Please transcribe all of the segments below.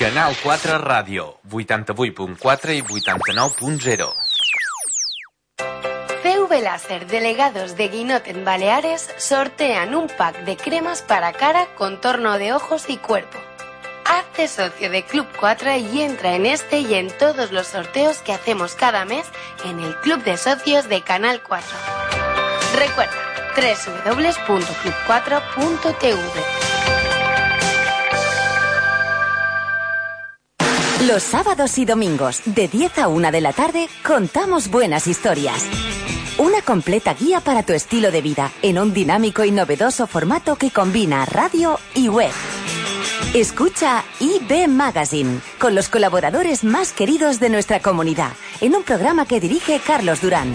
Canal 4 Ràdio, 88.4 i 89.0. PV Láser Delegados de Guinot en Baleares sortean un pack de cremas para cara, contorno de ojos y cuerpo. Hazte socio de Club 4 y entra en este y en todos los sorteos que hacemos cada mes en el Club de Socios de Canal 4. Recuerda, www.club4.tv. Los sábados y domingos, de 10 a 1 de la tarde, contamos buenas historias. Una completa guía para tu estilo de vida en un dinámico y novedoso formato que combina radio y web. Escucha IB Magazine con los colaboradores más queridos de nuestra comunidad en un programa que dirige Carlos Durán.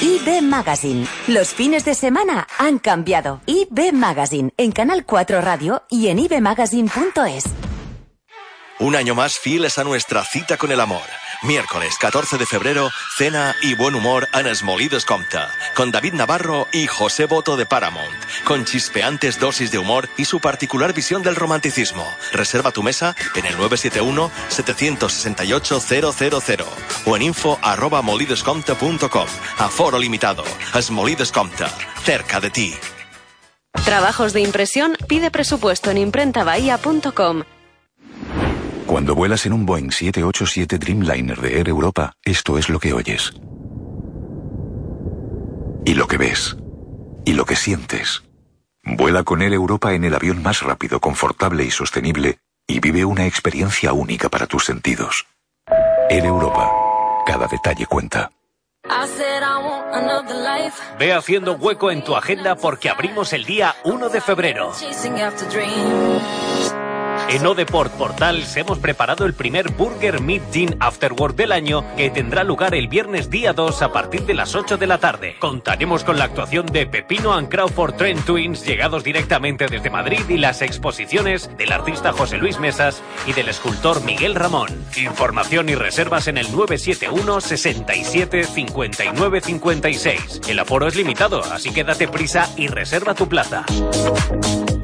IB Magazine. Los fines de semana han cambiado. IB Magazine en Canal 4 Radio y en ibmagazine.es. Un año más fieles a nuestra cita con el amor. Miércoles 14 de febrero, cena y buen humor en Esmolides Compta, con David Navarro y José Boto de Paramount, con chispeantes dosis de humor y su particular visión del romanticismo. Reserva tu mesa en el 971-768-000 o en info arroba molidescompta.com. Aforo limitado. Compta, cerca de ti. Trabajos de impresión, pide presupuesto en imprentabahía.com. Cuando vuelas en un Boeing 787 Dreamliner de Air Europa, esto es lo que oyes. Y lo que ves. Y lo que sientes. Vuela con Air Europa en el avión más rápido, confortable y sostenible y vive una experiencia única para tus sentidos. Air Europa. Cada detalle cuenta. Ve haciendo hueco en tu agenda porque abrimos el día 1 de febrero. En Odeport Portals hemos preparado el primer Burger Meat Gin Afterwork del año que tendrá lugar el viernes día 2 a partir de las 8 de la tarde. Contaremos con la actuación de Pepino and Crawford Trent Twins llegados directamente desde Madrid y las exposiciones del artista José Luis Mesas y del escultor Miguel Ramón. Información y reservas en el 971 67 59 56. El aforo es limitado, así que date prisa y reserva tu plaza.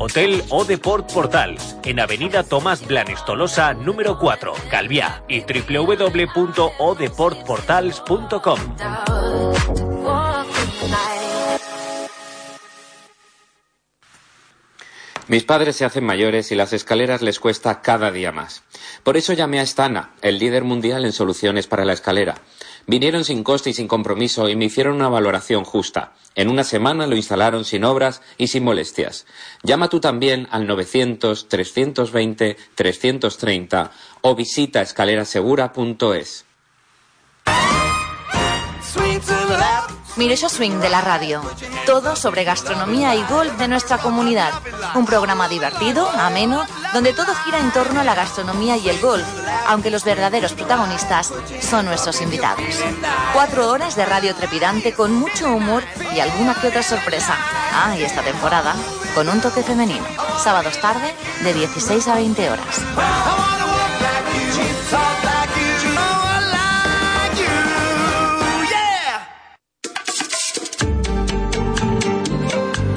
Hotel Odeport Portal, en Avenida Tomás Blanes Tolosa, número 4, Calviá, y www.odeportportals.com. Mis padres se hacen mayores y las escaleras les cuesta cada día más. Por eso llamé a Stana, el líder mundial en soluciones para la escalera. Vinieron sin coste y sin compromiso y me hicieron una valoración justa. En una semana lo instalaron sin obras y sin molestias. Llama tú también al 900-320-330 o visita escalerasegura.es. Mireso Swing de la radio. Todo sobre gastronomía y golf de nuestra comunidad. Un programa divertido, ameno, donde todo gira en torno a la gastronomía y el golf, aunque los verdaderos protagonistas son nuestros invitados. Cuatro horas de radio trepidante con mucho humor y alguna que otra sorpresa. Ah, y esta temporada con un toque femenino. Sábados tarde de 16 a 20 horas.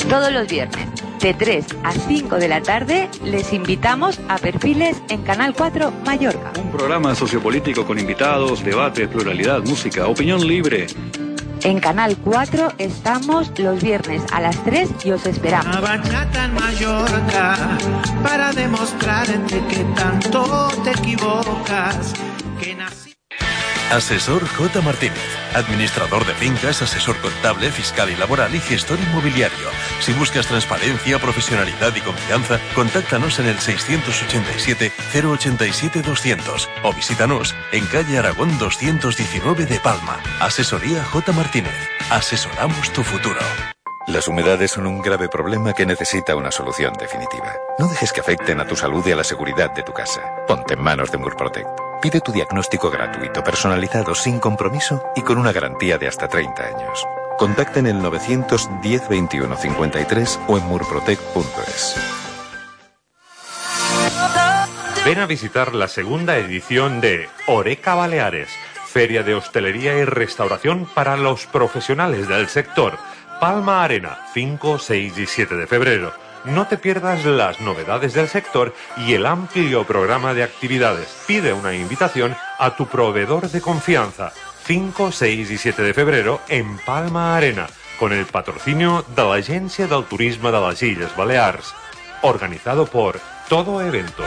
Todos los viernes, de 3 a 5 de la tarde, les invitamos a Perfiles en Canal 4 Mallorca. Un programa sociopolítico con invitados, debate, pluralidad, música, opinión libre. En Canal 4 estamos los viernes a las 3 y os esperamos. Una bachata en Mallorca para demostrarte que tanto te equivocas. Que nací... Asesor J. Martínez, administrador de fincas, asesor contable, fiscal y laboral y gestor inmobiliario. Si buscas transparencia, profesionalidad y confianza, contáctanos en el 687-087-200 o visítanos en calle Aragón 219 de Palma. Asesoría J. Martínez. Asesoramos tu futuro. Las humedades son un grave problema que necesita una solución definitiva. No dejes que afecten a tu salud y a la seguridad de tu casa. Ponte en manos de Murprotect. Pide tu diagnóstico gratuito, personalizado, sin compromiso y con una garantía de hasta 30 años. Contacta en el 910 21 53 o en murprotect.es. Ven a visitar la segunda edición de Oreca Baleares, Feria de Hostelería y Restauración para los profesionales del sector. Palma Arena, 5, 6 y 7 de febrero. No te pierdas las novedades del sector y el amplio programa de actividades. Pide una invitación a tu proveedor de confianza. 5, 6 y 7 de febrero en Palma Arena, con el patrocinio de la Agencia del Turismo de las Islas Baleares. Organizado por Todo Evento.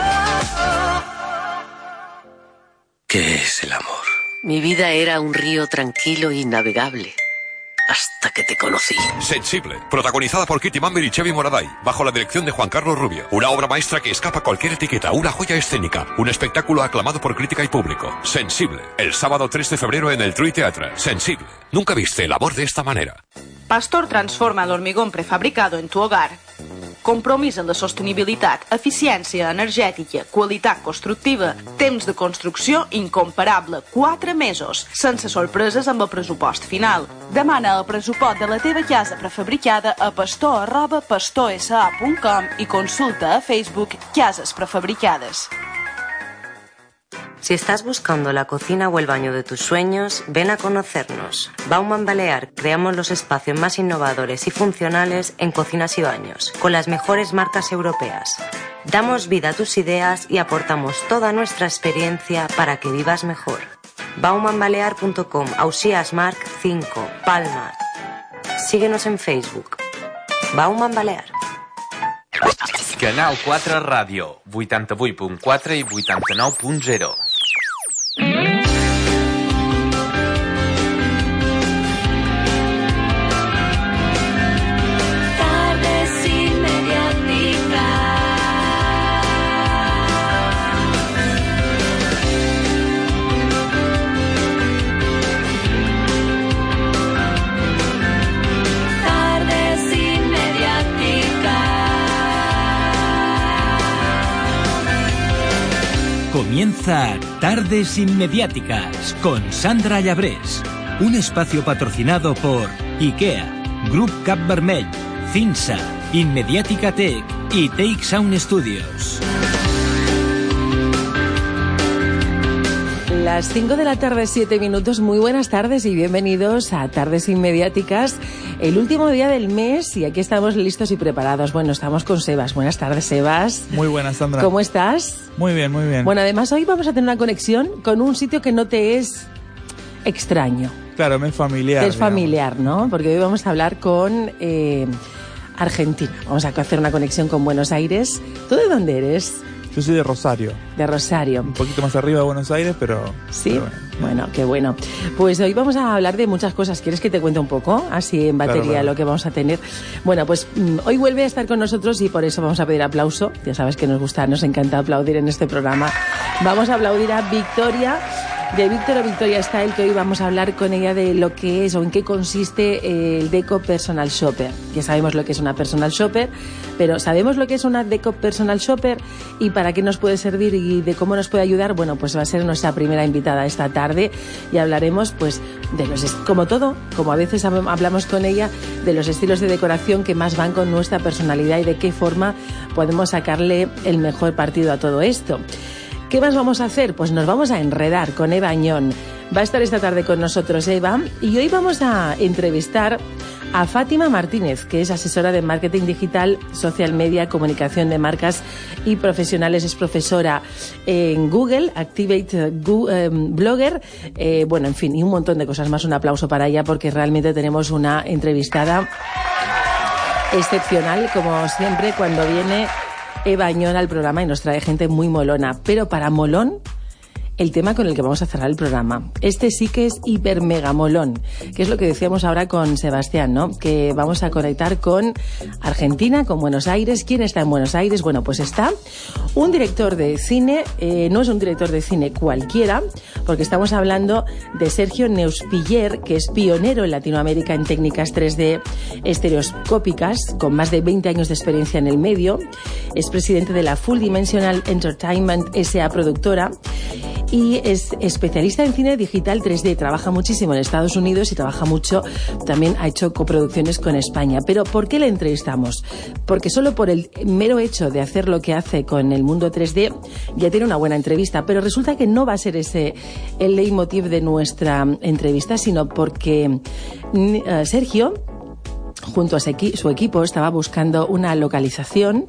¿Qué es el amor? Mi vida era un río tranquilo y navegable. Hasta que te conocí. Sensible, protagonizada por Kitty Mamber y Chevy Moraday, bajo la dirección de Juan Carlos Rubio. Una obra maestra que escapa a cualquier etiqueta, una joya escénica, un espectáculo aclamado por crítica y público. Sensible, el sábado 3 de febrero en el True Theatre. Sensible, nunca viste el amor de esta manera. Pastor transforma el hormigón prefabricado en tu hogar. Compromís en la sostenibilitat, eficiència energètica, qualitat constructiva, temps de construcció incomparable, 4 mesos, sense sorpreses amb el pressupost final. Demana el pressupost de la teva casa prefabricada a pastor arroba pastorsa.com i consulta a Facebook Cases Prefabricades. Si estás buscando la cocina o el baño de tus sueños, ven a conocernos. Bauman Balear creamos los espacios más innovadores y funcionales en cocinas y baños, con las mejores marcas europeas. Damos vida a tus ideas y aportamos toda nuestra experiencia para que vivas mejor. baumanbalear.com, Ausías Mark 5, Palma. Síguenos en Facebook. Bauman Balear. Canal 4 Ràdio, 88.4 i 89.0. Tardes Comienza Tardes Inmediáticas con Sandra Llabrés. Un espacio patrocinado por IKEA, Group Cap Vermell, Cinsa, Inmediática Tech y Take Sound Studios. Las 5 de la tarde, 7 minutos. Muy buenas tardes y bienvenidos a Tardes Inmediáticas, el último día del mes y aquí estamos listos y preparados. Bueno, estamos con Sebas. Buenas tardes, Sebas. Muy buenas, Sandra. ¿Cómo estás? Muy bien, muy bien. Bueno, además hoy vamos a tener una conexión con un sitio que no te es extraño. Claro, me es familiar. que es familiar, ¿no? Porque hoy vamos a hablar con eh, Argentina. Vamos a hacer una conexión con Buenos Aires. ¿Tú de dónde eres? Yo soy de Rosario. De Rosario. Un poquito más arriba de Buenos Aires, pero... Sí, bueno. qué bueno. Pues hoy vamos a hablar de muchas cosas. ¿Quieres que te cuente un poco? Así en batería Claro, claro. lo que vamos a tener. Bueno, pues mm, hoy vuelve a estar con nosotros y por eso vamos a pedir aplauso. Ya sabes que nos gusta, nos encanta aplaudir en este programa. Vamos a aplaudir a Victoria. De Víctor o Victoria Style, que hoy vamos a hablar con ella de lo que es o en qué consiste eh, el Deco Personal Shopper. Ya sabemos lo que es una Personal Shopper, pero ¿sabemos lo que es una Deco Personal Shopper y para qué nos puede servir y de cómo nos puede ayudar? Bueno, pues va a ser nuestra primera invitada esta tarde y hablaremos, pues, de los, como todo, como a veces hab- hablamos con ella, de los estilos de decoración que más van con nuestra personalidad y de qué forma podemos sacarle el mejor partido a todo esto. ¿Qué más vamos a hacer? Pues nos vamos a enredar con Eva Añón. Va a estar esta tarde con nosotros Eva y hoy vamos a entrevistar a Fátima Martínez, que es asesora de marketing digital, social media, comunicación de marcas y profesionales. Es profesora en Google, Activate eh, Blogger, eh, bueno, en fin, y un montón de cosas más. Un aplauso para ella porque realmente tenemos una entrevistada excepcional, como siempre, cuando viene Eva Añón al programa y nos trae gente muy molona. Pero para molón, el tema con el que vamos a cerrar el programa. Este sí que es hiper mega molón, que es lo que decíamos ahora con Sebastián, ¿no? Que vamos a conectar con Argentina, con Buenos Aires. ¿Quién está en Buenos Aires? Bueno, pues está un director de cine, eh, no es un director de cine cualquiera, porque estamos hablando de Sergio Neuspiller, que es pionero en Latinoamérica en técnicas 3D estereoscópicas, con más de 20 años de experiencia en el medio. Es presidente de la Full Dimensional Entertainment SA productora y es especialista en cine digital 3D. Trabaja muchísimo en Estados Unidos y trabaja mucho, también ha hecho coproducciones con España. Pero ¿por qué le entrevistamos? Porque solo por el mero hecho de hacer lo que hace con el mundo 3D ya tiene una buena entrevista. Pero resulta que no va a ser ese el leitmotiv de nuestra entrevista, sino porque mm, eh, Sergio junto a su equi- su equipo, estaba buscando una localización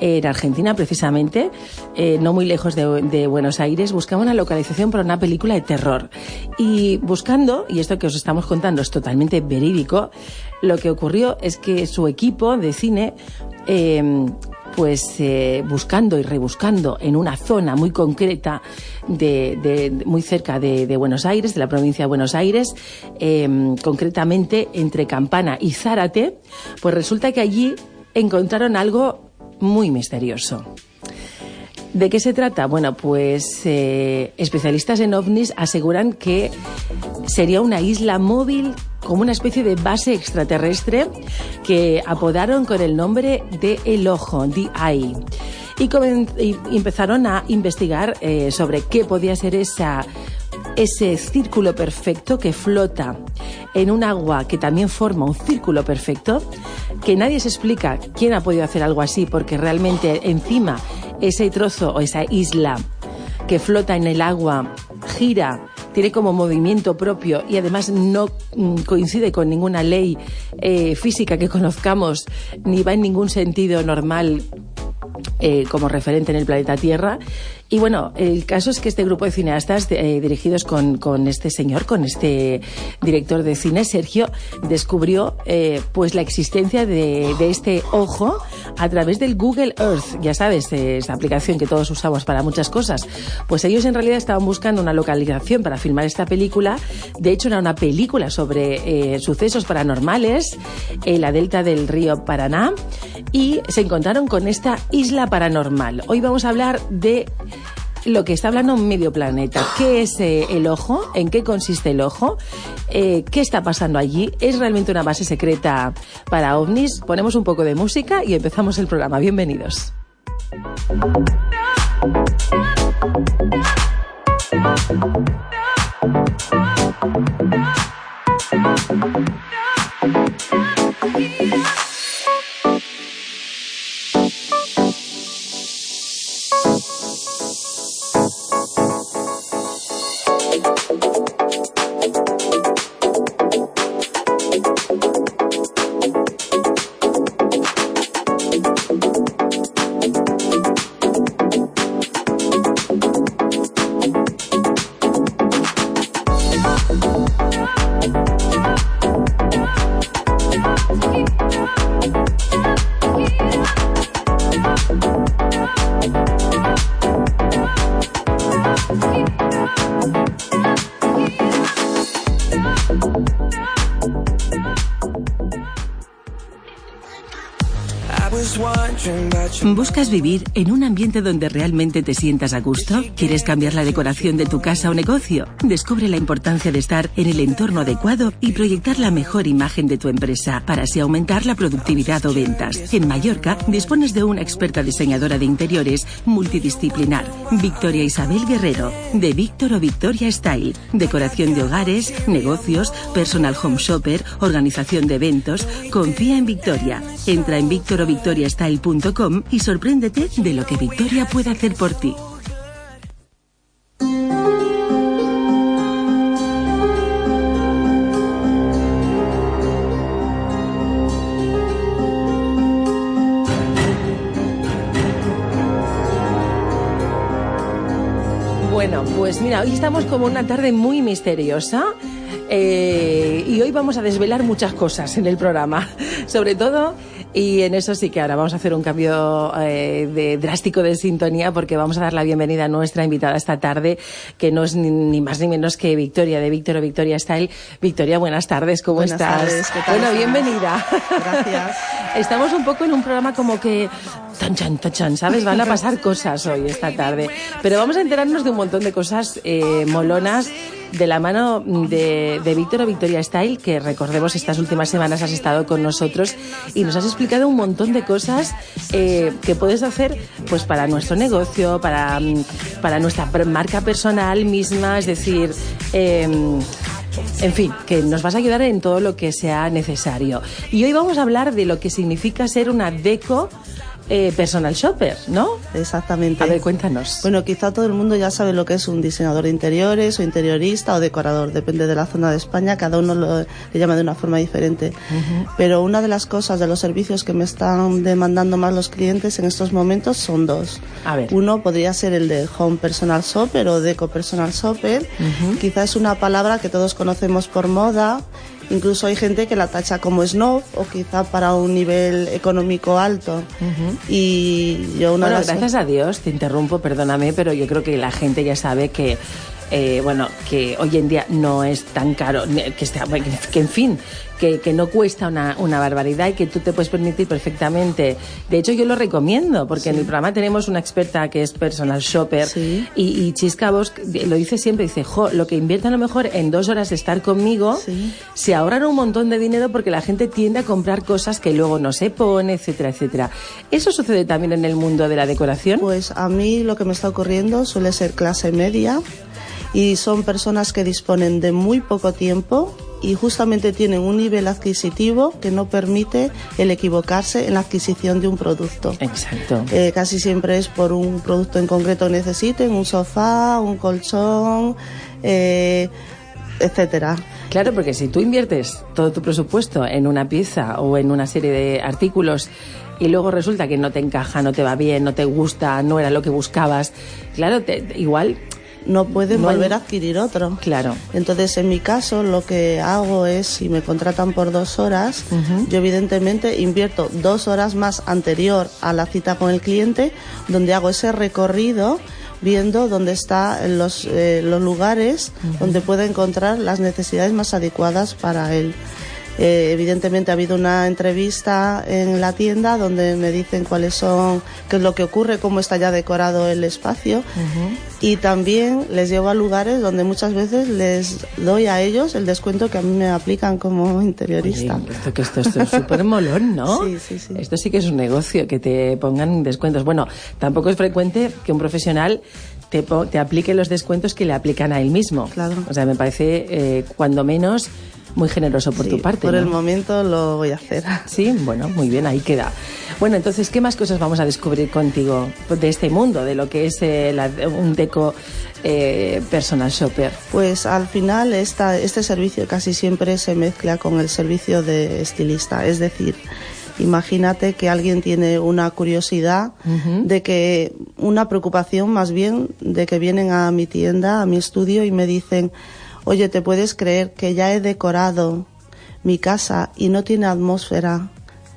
en Argentina precisamente, eh, no muy lejos de, Buenos Aires, buscaba una localización para una película de terror. Y buscando, y esto que os estamos contando es totalmente verídico, lo que ocurrió es que su equipo de cine eh, pues eh, buscando y rebuscando en una zona muy concreta de, de- muy cerca de, Buenos Aires, de la provincia de Buenos Aires, eh, concretamente entre Campana y Zárate, pues resulta que allí encontraron algo muy misterioso. ¿De qué se trata? Bueno, pues eh, especialistas en ovnis aseguran que sería una isla móvil como una especie de base extraterrestre que apodaron con el nombre de El Ojo, The Eye. Y, empezaron a investigar eh, sobre qué podía ser esa, ese círculo perfecto que flota en un agua que también forma un círculo perfecto, que nadie se explica quién ha podido hacer algo así, porque realmente encima ese trozo o esa isla que flota en el agua gira, tiene como movimiento propio y además no mm, coincide con ninguna ley eh, física que conozcamos ni va en ningún sentido normal eh, como referente en el planeta Tierra. Y bueno, el caso es que este grupo de cineastas eh, dirigidos con, con este señor, con este director de cine, Sergio, descubrió eh, pues la existencia de, de este ojo a través del Google Earth. Ya sabes, eh, esta aplicación que todos usamos para muchas cosas. Pues ellos en realidad estaban buscando una localización para filmar esta película. De hecho, era una película sobre sucesos paranormales en la delta del río Paraná y se encontraron con esta isla paranormal. Hoy vamos a hablar de lo que está hablando medio planeta. ¿Qué es eh, el ojo? ¿En qué consiste el ojo? Eh, ¿Qué está pasando allí? ¿Es realmente una base secreta para ovnis? Ponemos un poco de música y empezamos el programa. Bienvenidos. watching ¿Buscas vivir en un ambiente donde realmente te sientas a gusto? ¿Quieres cambiar la decoración de tu casa o negocio? Descubre la importancia de estar en el entorno adecuado y proyectar la mejor imagen de tu empresa para así aumentar la productividad o ventas. En Mallorca dispones de una experta diseñadora de interiores multidisciplinar, Victoria Isabel Guerrero, de Víctor o Victoria Style. Decoración de hogares, negocios, personal home shopper, organización de eventos. Confía en Victoria. Entra en victorovictoriastyle.com y sorpréndete de lo que Victoria puede hacer por ti. Bueno, pues mira, hoy estamos como una tarde muy misteriosa eh, y hoy vamos a desvelar muchas cosas en el programa, sobre todo, y en eso sí que ahora vamos a hacer un cambio eh, de, drástico de sintonía porque vamos a dar la bienvenida a nuestra invitada esta tarde, que no es ni, ni más ni menos que Victoria de Víctor o Victoria Style. Victoria, buenas tardes, ¿cómo Buenas estás? tardes, ¿qué tal bueno, estás? bienvenida. Gracias. Estamos un poco en un programa como que tan chan, tan chan, ¿sabes? Van a pasar cosas hoy, esta tarde. Pero vamos a enterarnos de un montón de cosas eh, molonas de la mano de, Víctor o Victoria Style, que recordemos estas últimas semanas has estado con nosotros y nos has explicado un montón de cosas eh, que puedes hacer pues para nuestro negocio, para, mm, para nuestra marca personal misma, es decir... em, en fin, que nos vas a ayudar en todo lo que sea necesario. Y hoy vamos a hablar de lo que significa ser una deco eh, personal shopper, ¿no? Exactamente. A ver, cuéntanos. Bueno, quizá todo el mundo ya sabe lo que es un diseñador de interiores o interiorista o decorador, depende de la zona de España, cada uno lo, le llama de una forma diferente. Pero una de las cosas de los servicios que me están demandando más los clientes en estos momentos son dos. A ver. Uno podría ser el de Home Personal Shopper o Deco Personal Shopper. Quizá es una palabra que todos conocemos por moda. Incluso hay gente que la tacha como snob o quizá para un nivel económico alto. Y yo una Bueno, gracias a Dios, te interrumpo, perdóname, pero yo creo que la gente ya sabe que, eh, bueno, que hoy en día no es tan caro, que, está, que en fin, que, que no cuesta una, una barbaridad y que tú te puedes permitir perfectamente. De hecho, yo lo recomiendo, porque en el programa tenemos una experta que es personal shopper y, y Chisca Bosch lo dice siempre, dice, jo, lo que invierte a lo mejor en dos horas de estar conmigo, se ahorran un montón de dinero porque la gente tiende a comprar cosas que luego no se pone, etcétera, etcétera. ¿Eso sucede también en el mundo de la decoración? Pues a mí lo que me está ocurriendo suele ser clase media y son personas que disponen de muy poco tiempo y justamente tienen un nivel adquisitivo que no permite el equivocarse en la adquisición de un producto. Exacto. Eh, casi siempre es por un producto en concreto que necesiten, un sofá, un colchón, eh, etcétera. Claro, porque si tú inviertes todo tu presupuesto en una pieza o en una serie de artículos y luego resulta que no te encaja, no te va bien, no te gusta, no era lo que buscabas, claro, te- igual no pueden No hay- volver a adquirir otro. Claro. Entonces, en mi caso, lo que hago es, si me contratan por dos horas, yo evidentemente invierto dos horas más anterior a la cita con el cliente, donde hago ese recorrido viendo dónde están los, eh, los lugares donde puede encontrar las necesidades más adecuadas para él. Eh, evidentemente ha habido una entrevista en la tienda donde me dicen cuáles son, qué es lo que ocurre, cómo está ya decorado el espacio y también les llevo a lugares donde muchas veces les doy a ellos el descuento que a mí me aplican como interiorista. Oye, esto, que esto, esto es súper molón, ¿no? Sí, sí, sí. Esto sí que es un negocio, que te pongan descuentos. Bueno, tampoco es frecuente que un profesional te aplique los descuentos que le aplican a él mismo. Claro. O sea, me parece, eh, cuando menos, muy generoso por tu parte. Por ¿no? el momento lo voy a hacer. Sí, bueno, muy bien, ahí queda. Bueno, entonces, ¿qué más cosas vamos a descubrir contigo de este mundo, de lo que es eh, la- un deco eh, personal shopper? Pues al final esta, este servicio casi siempre se mezcla con el servicio de estilista. Es decir, imagínate que alguien tiene una curiosidad de que, una preocupación más bien, de que vienen a mi tienda, a mi estudio y me dicen, oye, ¿te puedes creer que ya he decorado mi casa y no tiene atmósfera,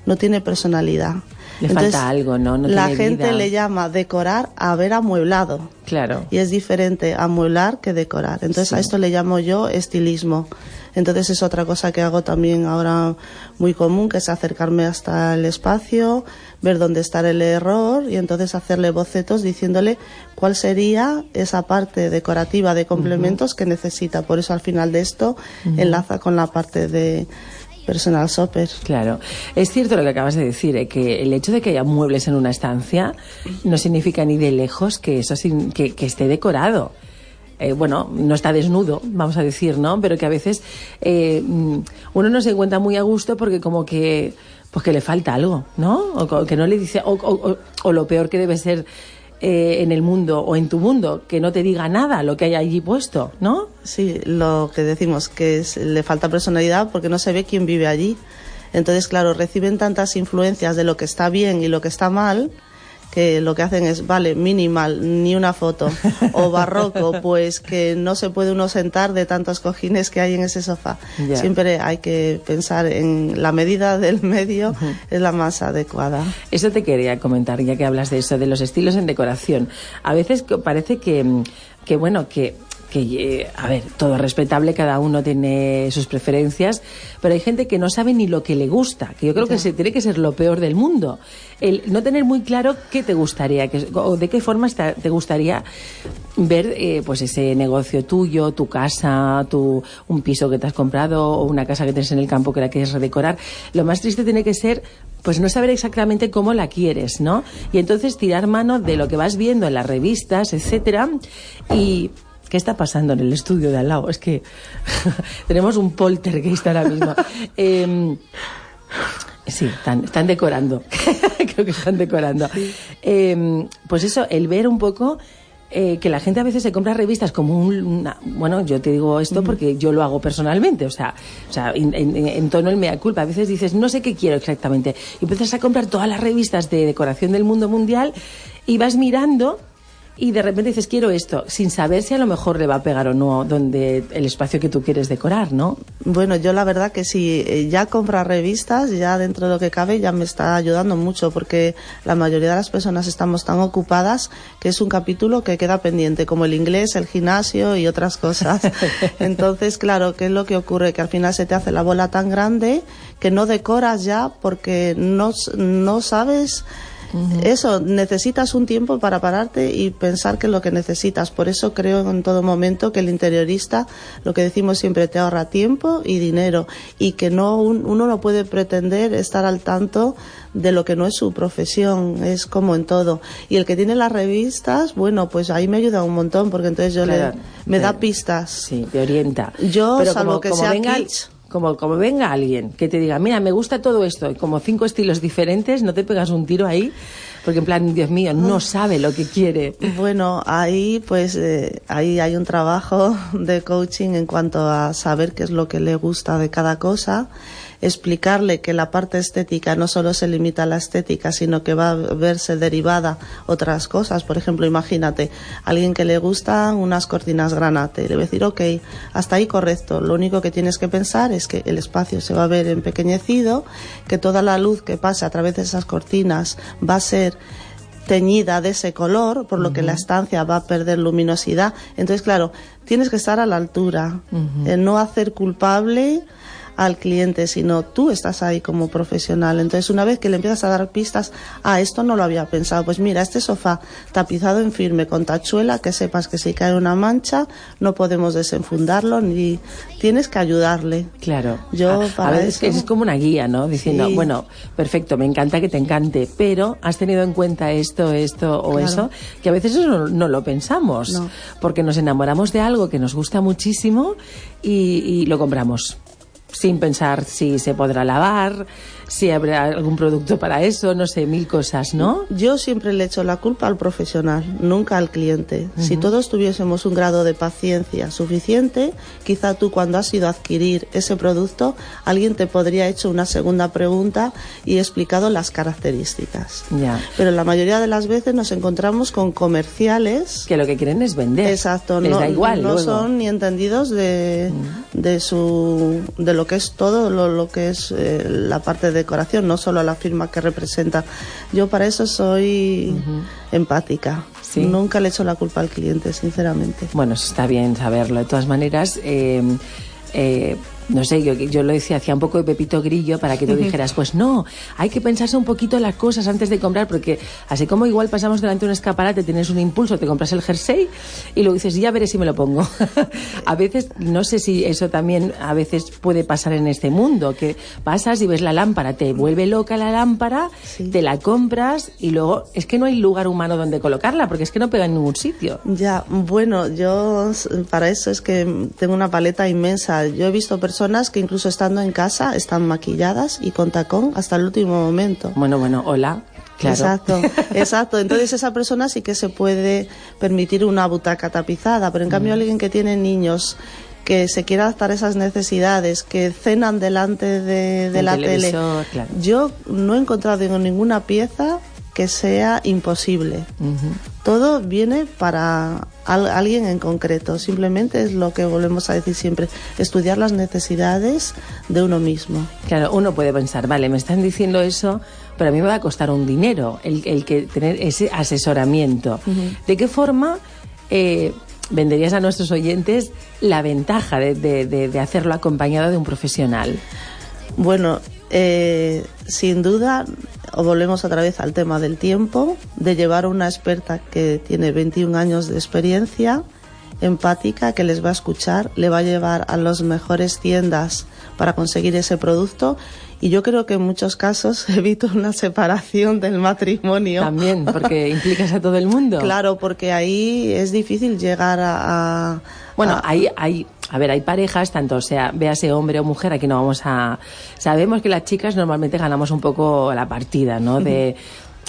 no tiene personalidad? Le falta algo, ¿no? No la tiene gente vida. le llama decorar a ver amueblado. Claro. Y es diferente amueblar que decorar. Entonces Sí. a esto le llamo yo estilismo. Entonces es otra cosa que hago también ahora muy común, que es acercarme hasta el espacio, ver dónde está el error y entonces hacerle bocetos diciéndole cuál sería esa parte decorativa de complementos que necesita. Por eso al final de esto enlaza con la parte de personal shopper. Claro. Es cierto lo que acabas de decir, eh, que el hecho de que haya muebles en una estancia no significa ni de lejos que eso sin- que, que esté decorado. Eh, bueno, no está desnudo, vamos a decir, ¿no? Pero que a veces eh, mm, uno no se encuentra muy a gusto porque como que pues que le falta algo, ¿no? O que no le dice, o, o- o- lo peor que debe ser eh, en el mundo o en tu mundo, que no te diga nada lo que hay allí puesto, ¿no? Sí, lo que decimos, que le falta personalidad porque no se ve quién vive allí. Entonces, claro, reciben tantas influencias de lo que está bien y lo que está mal, que lo que hacen es, vale, minimal, ni una foto. O barroco, pues que no se puede uno sentar de tantos cojines que hay en ese sofá. Siempre hay que pensar en la medida del medio, es la más adecuada. Eso te quería comentar, ya que hablas de eso, de los estilos en decoración. A veces que- parece que, que bueno, que, que, eh, a ver, todo es respetable, cada uno tiene sus preferencias, pero hay gente que no sabe ni lo que le gusta, que yo creo que se, tiene que ser lo peor del mundo. El no tener muy claro qué te gustaría, que, o de qué forma está- te gustaría ver eh, pues ese negocio tuyo, tu casa, tu, un piso que te has comprado o una casa que tienes en el campo que la quieres redecorar. Lo más triste tiene que ser pues no saber exactamente cómo la quieres, ¿no? Y entonces tirar mano de lo que vas viendo en las revistas, etcétera, y ¿Qué está pasando en el estudio de al lado? Es que tenemos un poltergeist ahora mismo. Eh, Sí, están, están decorando. Creo que están decorando. Eh, pues eso, el ver un poco eh, que la gente a veces se compra revistas como un, una- bueno, yo te digo esto porque yo lo hago personalmente, o sea, o sea en, en- en tono el mea culpa. A veces dices, no sé qué quiero exactamente. Y empiezas a comprar todas las revistas de decoración del mundo mundial y vas mirando y de repente dices, quiero esto, sin saber si a lo mejor le va a pegar o no donde el espacio que tú quieres decorar, ¿no? Bueno, yo la verdad que si eh, ya comprar revistas, ya dentro de lo que cabe, ya me está ayudando mucho porque la mayoría de las personas estamos tan ocupadas que es un capítulo que queda pendiente, como el inglés, el gimnasio y otras cosas. Entonces, claro, ¿qué es lo que ocurre? Que al final se te hace la bola tan grande que no decoras ya porque no, no sabes eso, necesitas un tiempo para pararte y pensar que es lo que necesitas. Por eso creo en todo momento que el interiorista, lo que decimos siempre, te ahorra tiempo y dinero y que no un- uno no puede pretender estar al tanto de lo que no es su profesión, es como en todo. Y el que tiene las revistas, bueno, pues ahí me ayuda un montón porque entonces yo Claro, le, me da pistas. Sí, te orienta. Yo, Pero salvo como, que como sea venga, kitsch, como, como venga alguien que te diga, mira, me gusta todo esto, y como cinco estilos diferentes, no te pegas un tiro ahí, porque en plan, Dios mío, no sabe lo que quiere. Bueno, ahí pues eh, ahí hay un trabajo de coaching en cuanto a saber qué es lo que le gusta de cada cosa, explicarle que la parte estética no solo se limita a la estética, sino que va a verse derivada otras cosas. Por ejemplo, imagínate, alguien que le gustan unas cortinas granate, le va a decir, ok, hasta ahí correcto, lo único que tienes que pensar es que el espacio se va a ver empequeñecido, que toda la luz que pasa a través de esas cortinas va a ser teñida de ese color, por lo que la estancia va a perder luminosidad. Entonces, claro, tienes que estar a la altura, eh, no hacer culpable al cliente, sino tú estás ahí como profesional. Entonces, una vez que le empiezas a dar pistas, ah, esto no lo había pensado, pues mira, este sofá tapizado en firme con tachuela, que sepas que si cae una mancha, no podemos desenfundarlo, ni tienes que ayudarle. Claro. Yo, a, para a veces eso- es como una guía, ¿no? Diciendo, Sí. bueno, perfecto, me encanta que te encante, pero has tenido en cuenta esto, esto o Claro. eso, que a veces eso no, no lo pensamos, No. porque nos enamoramos de algo que nos gusta muchísimo y, y lo compramos. Sin pensar si se podrá lavar, si habrá algún producto para eso, no sé, mil cosas, ¿no? Yo siempre le echo la culpa al profesional, nunca al cliente. Si todos tuviésemos un grado de paciencia suficiente, quizá tú cuando has ido a adquirir ese producto, alguien te podría hecho una segunda pregunta y explicado las características. Ya. Pero la mayoría de las veces nos encontramos con comerciales Que lo que quieren es vender. Exacto, Les no, da igual. no luego. son ni entendidos de, de su de lo que es todo lo, lo que es eh, la parte de decoración, no solo la firma que representa. Yo para eso soy empática. Sí. Nunca le echo la culpa al cliente, sinceramente. Bueno, eso está bien saberlo. De todas maneras, eh, eh, no sé, yo, yo lo decía, hacía un poco de Pepito Grillo para que tú dijeras, pues no, hay que pensarse un poquito las cosas antes de comprar, porque así como igual pasamos delante de un escaparate, tienes un impulso, te compras el jersey y luego dices, ya veré si me lo pongo. a veces, no sé si eso también a veces puede pasar en este mundo, que pasas y ves la lámpara, te vuelve loca la lámpara, te la compras y luego es que no hay lugar humano donde colocarla, porque es que no pega en ningún sitio. Ya, bueno, yo para eso es que tengo una paleta inmensa. Yo he visto personas que incluso estando en casa están maquilladas y con tacón hasta el último momento. Bueno, bueno, hola. Claro. Exacto, exacto. Entonces esa persona sí que se puede permitir una butaca tapizada, pero en cambio Mm. alguien que tiene niños que se quiere adaptar a esas necesidades, que cenan delante de, la tele, claro. yo no he encontrado en ninguna pieza que sea imposible. Todo viene para al- alguien en concreto. Simplemente es lo que volvemos a decir siempre, estudiar las necesidades de uno mismo. Claro, uno puede pensar, vale, me están diciendo eso, pero a mí me va a costar un dinero el, el que tener ese asesoramiento. ¿De qué forma eh, venderías a nuestros oyentes la ventaja de, de- de- de hacerlo acompañado de un profesional? Bueno, eh, sin duda, volvemos otra vez al tema del tiempo, de llevar a una experta que tiene 21 años de experiencia, empática, que les va a escuchar, le va a llevar a las mejores tiendas para conseguir ese producto. Y yo creo que en muchos casos evito una separación del matrimonio. También, porque implicas a todo el mundo. Claro, porque ahí es difícil llegar a... a- Bueno, a- hay, hay, a ver, hay parejas, tanto sea, véase hombre o mujer, aquí no vamos a... Sabemos que las chicas normalmente ganamos un poco la partida, ¿no? De...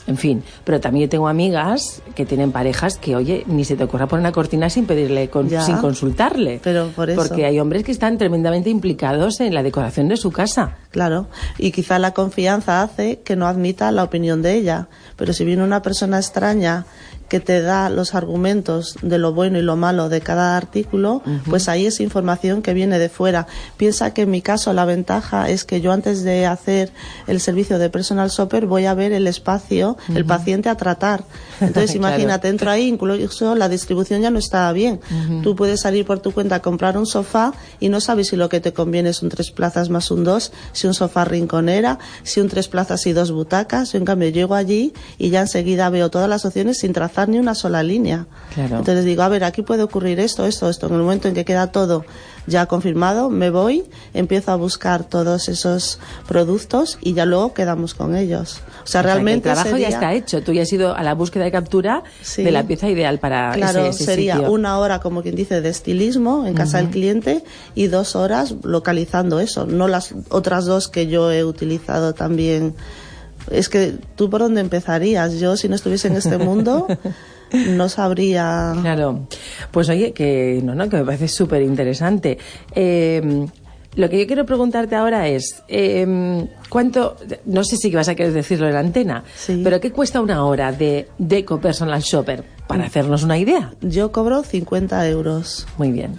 En fin, pero también yo tengo amigas que tienen parejas que, oye, ni se te ocurra poner una cortina sin pedirle, con- Ya. sin consultarle. Pero por eso. Porque hay hombres que están tremendamente implicados en la decoración de su casa. Claro, y quizá la confianza hace que no admita la opinión de ella, pero si viene una persona extraña que te da los argumentos de lo bueno y lo malo de cada artículo, pues ahí es información que viene de fuera. Piensa que en mi caso la ventaja es que yo antes de hacer el servicio de personal shopper voy a ver el espacio, el paciente a tratar. Entonces imagínate, entro ahí, incluso la distribución ya no está bien. Tú puedes salir por tu cuenta a comprar un sofá y no sabes si lo que te conviene son tres plazas más un dos, si un sofá rinconera, si un tres plazas y dos butacas. Yo en cambio llego allí y ya enseguida veo todas las opciones sin trazar ni una sola línea. Claro. Entonces digo, a ver, aquí puede ocurrir esto, esto, esto. En el momento en que queda todo ya confirmado, me voy, empiezo a buscar todos esos productos y ya luego quedamos con ellos. O sea, O realmente el trabajo sería- ya está hecho. Tú ya has ido a la búsqueda de captura Sí. de la pieza ideal para Claro, ese, ese sería sitio. una hora, como quien dice, de estilismo en casa del Ujú. cliente y dos horas localizando eso, no las otras dos que yo he utilizado también. Es que tú por dónde empezarías. Yo, si no estuviese en este mundo, no sabría. Claro. Pues oye, que no, no, que me parece súper interesante. Eh, lo que yo quiero preguntarte ahora es, eh, ¿cuánto, no sé si vas a querer decirlo en la antena, pero qué cuesta una hora de Deco Personal Shopper? Para hacernos una idea. Yo cobro 50 euros. Muy bien.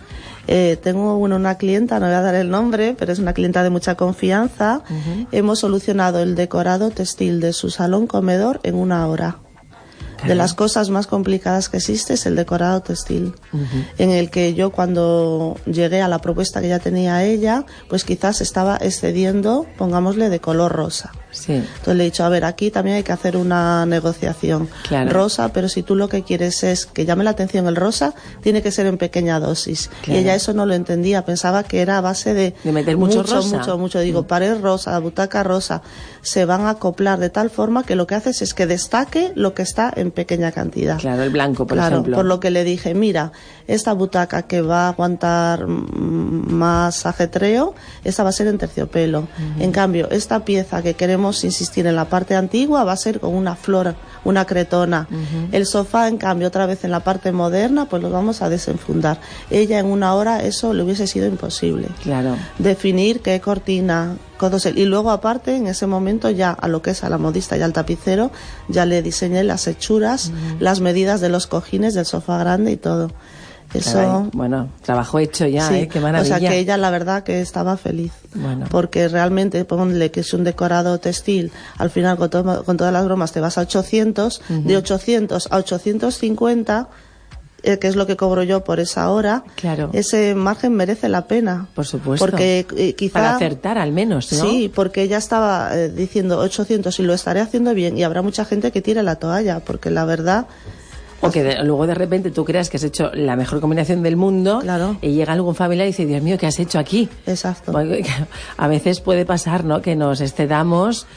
Eh, tengo bueno, una clienta, no voy a dar el nombre, pero es una clienta de mucha confianza. Hemos solucionado el decorado textil de su salón comedor en una hora. De las cosas más complicadas que existe es el decorado textil, en el que yo cuando llegué a la propuesta que ya tenía ella, pues quizás estaba excediendo, pongámosle, de color rosa. Sí. Entonces le he dicho, a ver, aquí también hay que hacer una negociación. Claro. Rosa, pero si tú lo que quieres es que llame la atención el rosa, tiene que ser en pequeña dosis. Claro. Y ella eso no lo entendía, pensaba que era a base de, De meter mucho mucho, rosa. Mm. mucho, mucho. Digo, pared rosa, butaca rosa, se van a acoplar de tal forma que lo que haces es que destaque lo que está en pequeña cantidad. Claro, el blanco, por claro, ejemplo. por lo que le dije, mira, esta butaca que va a aguantar más ajetreo, esta va a ser en terciopelo. En cambio, esta pieza que queremos insistir en la parte antigua va a ser con una flor, una cretona. El sofá, en cambio, otra vez en la parte moderna, pues lo vamos a desenfundar. Ella en una hora eso le hubiese sido imposible. Claro. Definir qué cortina, y luego aparte en ese momento ya a lo que es a la modista y al tapicero ya le diseñé las hechuras, las medidas de los cojines del sofá grande y todo. Eso Caray, bueno, trabajo hecho ya, Sí, ¿eh? Qué maravilla. O sea que ella la verdad que estaba feliz. Bueno. Porque realmente, ponle que es un decorado textil, al final con, to- con todas las bromas te vas a 800, de 800 a 850, eh, que es lo que cobro yo por esa hora, Claro. ese margen merece la pena. Por supuesto. Porque eh, quizá... Para acertar al menos, ¿no? Sí, porque ella estaba eh, diciendo 800 y lo estaré haciendo bien y habrá mucha gente que tire la toalla, porque la verdad... O que de- luego de repente tú creas que has hecho la mejor combinación del mundo y llega algún familiar y dice, Dios mío, ¿qué has hecho aquí? Exacto. A veces puede pasar, ¿no? Que nos excedamos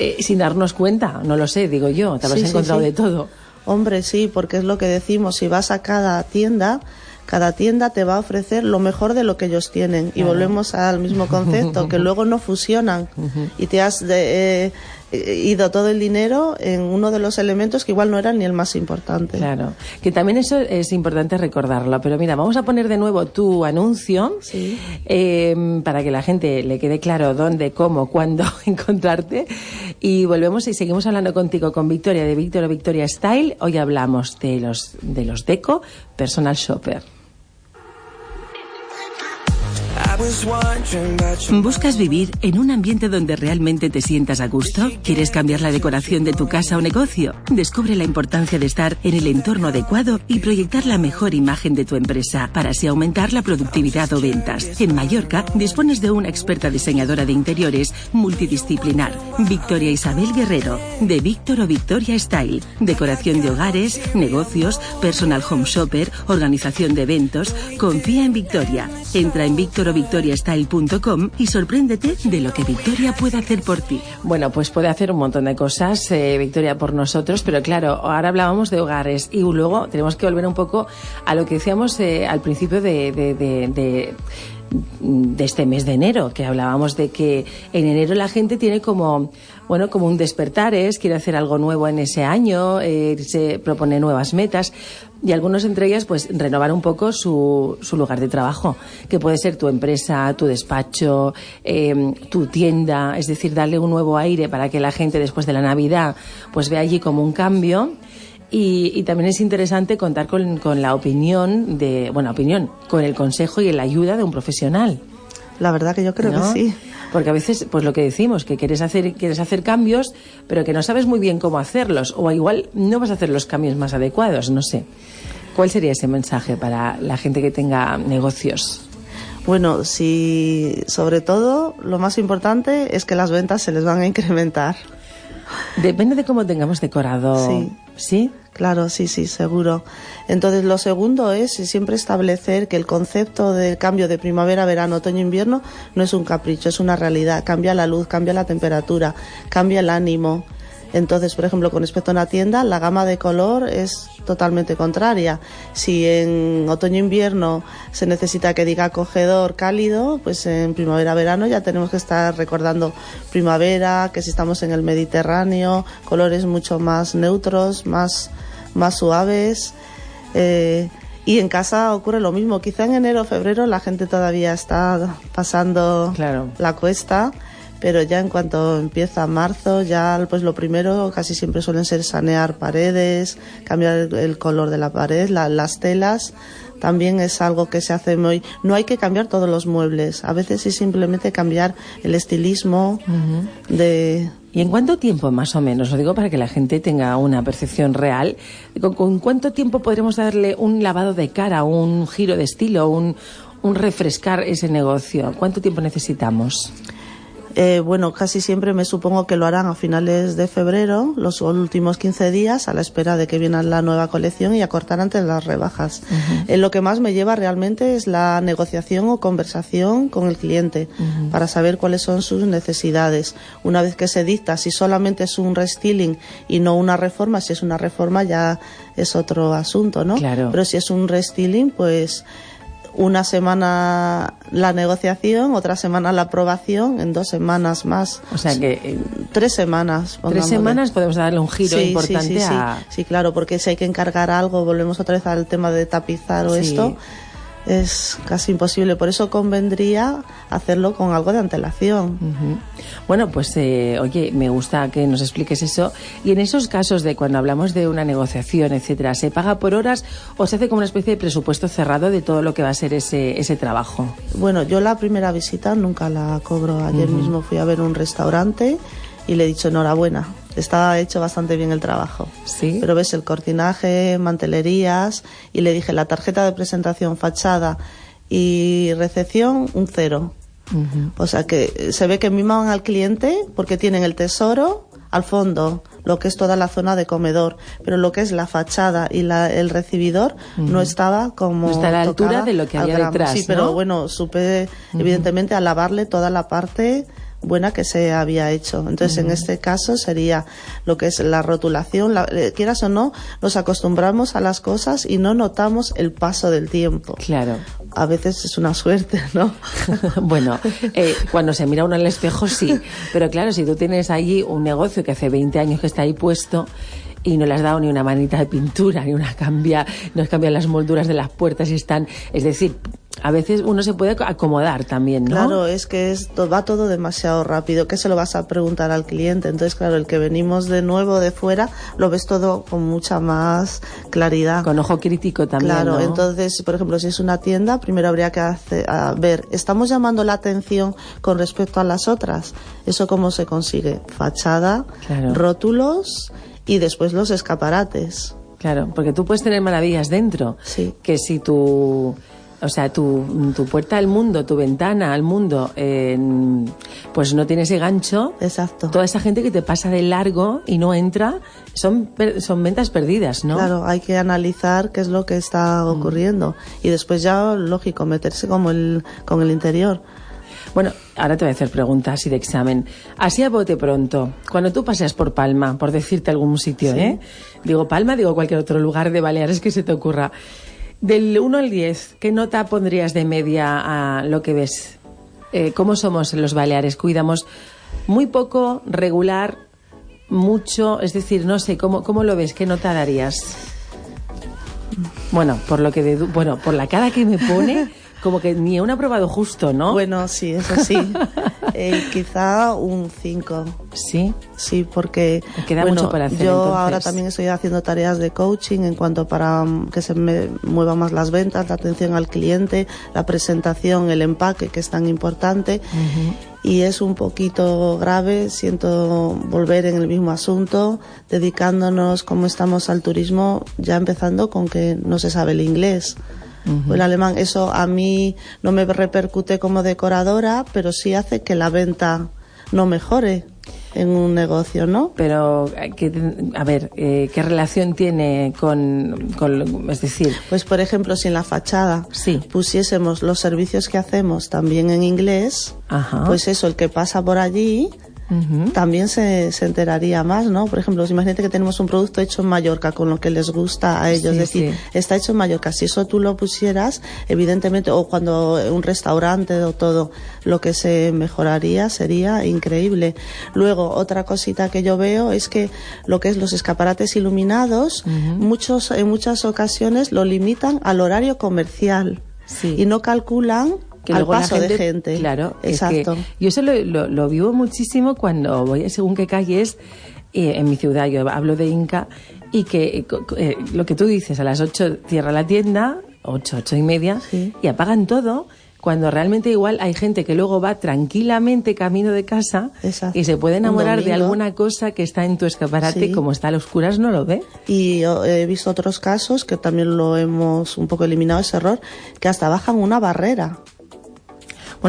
eh, sin darnos cuenta, no lo sé, digo yo, te habrás Sí, sí, encontrado sí. de todo. Hombre, sí, porque es lo que decimos, si vas a cada tienda, cada tienda te va a ofrecer lo mejor de lo que ellos tienen. Y volvemos al mismo concepto, que luego no fusionan. Y te has de- eh, ido todo el dinero en uno de los elementos que igual no era ni el más importante. Claro, que también eso es importante recordarlo. Pero mira, vamos a poner de nuevo tu anuncio eh, para que la gente le quede claro dónde, cómo, cuándo encontrarte. Y volvemos y seguimos hablando contigo con Victoria de Victoria Victoria Style. Hoy hablamos de los, de los Deco Personal Shopper. ¿Buscas vivir en un ambiente donde realmente te sientas a gusto? ¿Quieres cambiar la decoración de tu casa o negocio? Descubre la importancia de estar en el entorno adecuado y proyectar la mejor imagen de tu empresa para así aumentar la productividad o ventas. En Mallorca dispones de una experta diseñadora de interiores multidisciplinar, Victoria Isabel Guerrero, de Víctor o Victoria Style. Decoración de hogares, negocios, personal home shopper, organización de eventos. Confía en Victoria. Entra en victorovictoriastyle.com victoriastyle.com y sorpréndete de lo que Victoria puede hacer por ti. Bueno, pues puede hacer un montón de cosas, eh, Victoria, por nosotros, pero claro, ahora hablábamos de hogares y luego tenemos que volver un poco a lo que decíamos eh, al principio de, de- este mes de enero, que hablábamos de que en enero la gente tiene como, bueno, como un despertar, es, quiere hacer algo nuevo en ese año, eh, se propone nuevas metas y algunos entre ellas pues renovar un poco su, su lugar de trabajo, que puede ser tu empresa, tu despacho, eh, tu tienda, es decir, darle un nuevo aire para que la gente después de la Navidad pues vea allí como un cambio. Y, y también es interesante contar con, con la opinión de, bueno, opinión, con el consejo y la ayuda de un profesional. La verdad que yo creo ¿no? que sí. Porque a veces, pues lo que decimos, que quieres hacer, quieres hacer cambios, pero que no sabes muy bien cómo hacerlos, o igual no vas a hacer los cambios más adecuados, no sé. ¿Cuál sería ese mensaje para la gente que tenga negocios? Bueno, si sobre todo lo más importante es que las ventas se les van a incrementar. Depende de cómo tengamos decorado. Sí. ¿Sí? Claro, sí, sí, seguro. Entonces, lo segundo es siempre establecer que el concepto del cambio de primavera, verano, otoño, invierno no es un capricho, es una realidad. Cambia la luz, cambia la temperatura, cambia el ánimo. Entonces, por ejemplo, con respecto a una tienda, la gama de color es totalmente contraria. Si en otoño-invierno se necesita que diga acogedor, cálido, pues en primavera-verano ya tenemos que estar recordando primavera, que si estamos en el Mediterráneo, colores mucho más neutros, más, más suaves. Eh, y en casa ocurre lo mismo. Quizá en enero o febrero la gente todavía está pasando la cuesta, pero ya en cuanto empieza marzo, ya pues lo primero casi siempre suelen ser sanear paredes, cambiar el, color de la pared, la- las telas. También es algo que se hace muy... No hay que cambiar todos los muebles. A veces es simplemente cambiar el estilismo de... ¿Y en cuánto tiempo más o menos? Lo digo para que la gente tenga una percepción real. ¿Con, con cuánto tiempo podremos darle un lavado de cara, un giro de estilo, un, un refrescar ese negocio? ¿Cuánto tiempo necesitamos? Eh, bueno, casi siempre me supongo que lo harán a finales de febrero, los últimos 15 días, a la espera de que viene la nueva colección y acortar antes las rebajas. Eh, lo que más me lleva realmente es la negociación o conversación con el cliente para saber cuáles son sus necesidades. Una vez que se dicta, si solamente es un restyling y no una reforma, si es una reforma ya es otro asunto, ¿no? Claro. Pero si es un restyling, pues una semana la negociación, otra semana la aprobación, en dos semanas más. O sea que eh, Tres semanas. tres semanas podemos darle un giro Sí, sí, importante sí, sí. a... Sí, claro, porque si hay que encargar algo, volvemos otra vez al tema de tapizar o esto, es casi imposible. Por eso convendría hacerlo con algo de antelación. Bueno, pues eh, oye, me gusta que nos expliques eso. Y en esos casos de cuando hablamos de una negociación, etcétera, ¿se paga por horas o se hace como una especie de presupuesto cerrado de todo lo que va a ser ese, ese trabajo? Bueno, yo la primera visita nunca la cobro. Ayer mismo fui a ver un restaurante y le he dicho enhorabuena. Está hecho bastante bien el trabajo. Sí. Pero ves el cortinaje, mantelerías y le dije la tarjeta de presentación, fachada y recepción un cero. O sea que se ve que miman al cliente porque tienen el tesoro al fondo, lo que es toda la zona de comedor, pero lo que es la fachada y la- el recibidor no estaba como No está a la altura de lo que había detrás, Sí, pero ¿no? bueno, supe evidentemente alabarle toda la parte buena que se había hecho. Entonces, en este caso sería lo que es la rotulación, la- eh, quieras o no, nos acostumbramos a las cosas y no notamos el paso del tiempo. Claro. A veces es una suerte, ¿no? bueno, eh, cuando se mira uno al espejo sí, pero claro, si tú tienes allí un negocio que hace 20 años que está ahí puesto y no le has dado ni una manita de pintura, ni una cambia, no has cambiado las molduras de las puertas y están, es decir, a veces uno se puede acomodar también, ¿no? Claro, es que esto va todo demasiado rápido. ¿Qué se lo vas a preguntar al cliente? Entonces, claro, el que venimos de nuevo de fuera lo ves todo con mucha más claridad. Con ojo crítico también, Claro, ¿no? entonces, por ejemplo, si es una tienda, primero habría que hacer, a ver, ¿estamos llamando la atención con respecto a las otras? ¿Eso cómo se consigue? Fachada, Claro. rótulos y después los escaparates. Claro, porque tú puedes tener maravillas dentro. Sí. Que si tu o sea, tu, tu puerta al mundo, tu ventana al mundo, eh, pues no tiene ese gancho. Exacto. Toda esa gente que te pasa de largo y no entra, son, son ventas perdidas, ¿no? Claro, hay que analizar qué es lo que está ocurriendo y después ya, lógico, meterse como el, con el interior. Bueno, ahora te voy a hacer preguntas y de examen. Así a bote pronto, cuando tú paseas por Palma, por decirte algún sitio, Sí. ¿eh? Digo Palma, digo cualquier otro lugar de Baleares que se te ocurra. Del 1 al 10, ¿qué nota pondrías de media a lo que ves? Eh, ¿Cómo somos los Baleares? ¿Cuidamos muy poco, regular, mucho? Es decir, no sé, ¿cómo, cómo lo ves? ¿Qué nota darías? Bueno, por lo que bueno, por la cara que me pone, como que ni un aprobado justo, ¿no? Bueno, sí, eso sí. Eh, quizá un 5. Sí. Sí, porque queda bueno, mucho para hacer, yo entonces. ahora también estoy haciendo tareas de coaching en cuanto para mm, que se me muevan más las ventas, la atención al cliente, la presentación, el empaque, que es tan importante. Y es un poquito grave, siento volver en el mismo asunto, dedicándonos como estamos al turismo, ya empezando con que no se sabe el inglés. O el alemán. Eso a mí no me repercute como decoradora, pero sí hace que la venta no mejore en un negocio, ¿no? Pero, eh, a ver, eh, ¿qué relación tiene con, con- es decir, Pues por ejemplo, si en la fachada pusiésemos los servicios que hacemos también en inglés, Ajá. pues eso, el que pasa por allí también se, se enteraría más, ¿no? Por ejemplo, imagínate que tenemos un producto hecho en Mallorca con lo que les gusta a ellos, Sí, es decir, sí. está hecho en Mallorca. Si eso tú lo pusieras, evidentemente, o cuando un restaurante o todo, lo que se mejoraría sería increíble. Luego, otra cosita que yo veo es que lo que es los escaparates iluminados, muchos, en muchas ocasiones lo limitan al horario comercial y no calculan que al luego la paso de gente. Claro, es que exacto. yo eso lo, lo- lo vivo muchísimo cuando voy según qué calles eh, en mi ciudad, yo hablo de Inca, y que eh, eh, lo que tú dices, a las 8 cierra la tienda, 8, 8 y media, y apagan todo, cuando realmente igual hay gente que luego va tranquilamente camino de casa y se puede enamorar de alguna cosa que está en tu escaparate, Sí. como está a oscuras no lo ve. Y yo he visto otros casos que también lo hemos un poco eliminado ese error, que hasta bajan una barrera.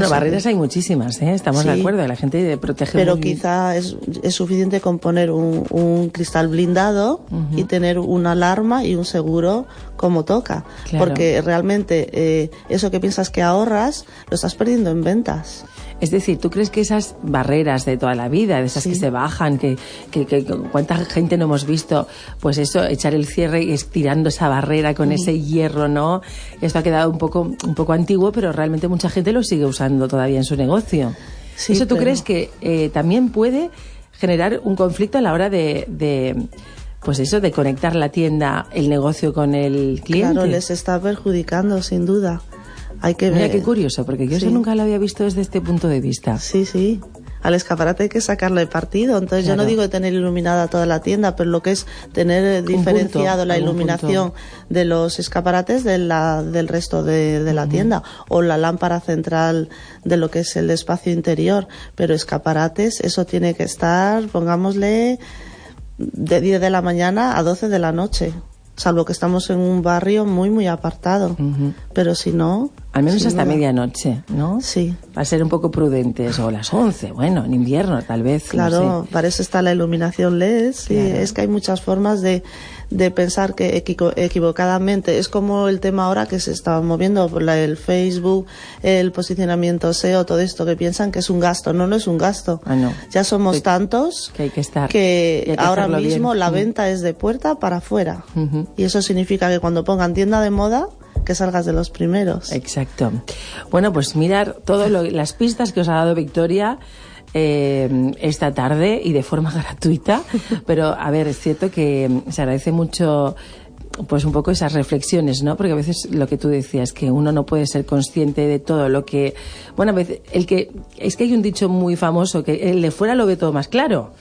Bueno, barreras hay muchísimas, ¿eh? estamos de acuerdo, la gente protege Pero muy- quizá es, es suficiente con poner un, un cristal blindado y tener una alarma y un seguro como toca. Claro. Porque realmente eh, eso que piensas que ahorras lo estás perdiendo en ventas. Es decir, ¿tú crees que esas barreras de toda la vida, de esas que se bajan, que, que, que- cuánta gente no hemos visto, pues eso, echar el cierre y estirando esa barrera con ese hierro, ¿no? Esto ha quedado un poco, un poco antiguo, pero realmente mucha gente lo sigue usando todavía en su negocio. Sí, ¿Eso tú pero- crees que eh, también puede generar un conflicto a la hora de, de, pues eso, de conectar la tienda, el negocio con el cliente? Claro, les está perjudicando, sin duda. Hay que Mira ver. qué curioso, porque yo eso nunca lo había visto desde este punto de vista. Sí, sí. Al escaparate hay que sacarle partido. Entonces yo no digo tener iluminada toda la tienda, pero lo que es tener eh, diferenciado la iluminación de los escaparates de la, del resto de, de la tienda o la lámpara central de lo que es el espacio interior. Pero escaparates, eso tiene que estar, pongámosle, de 10 de la mañana a 12 de la noche. Salvo que estamos en un barrio muy, muy apartado. Pero si no... Al menos hasta duda. medianoche, ¿no? Sí. Para ser un poco prudentes, o las 11, bueno, en invierno tal vez. no Claro, sé. para eso está la iluminación LED. Sí, Claro. es que hay muchas formas de, de pensar que equivocadamente. Es como el tema ahora que se está moviendo por la- el Facebook, el posicionamiento SEO, todo esto que piensan que es un gasto. No, no es un gasto. Ah, no. Ya somos tantos Que hay que estar. que, Y hay que ahora mismo bien. la Mm. venta es de puerta para afuera. Y eso significa que cuando pongan tienda de moda, que salgas de los primeros. Exacto. Bueno, pues mirar todas las pistas que os ha dado Victoria eh, esta tarde y de forma gratuita. Pero, a ver, es cierto que se agradece mucho pues un poco esas reflexiones, ¿no? Porque a veces lo que tú decías, que uno no puede ser consciente de todo lo que... Bueno, a veces, el que... Es que hay un dicho muy famoso, que el de fuera lo ve todo más claro,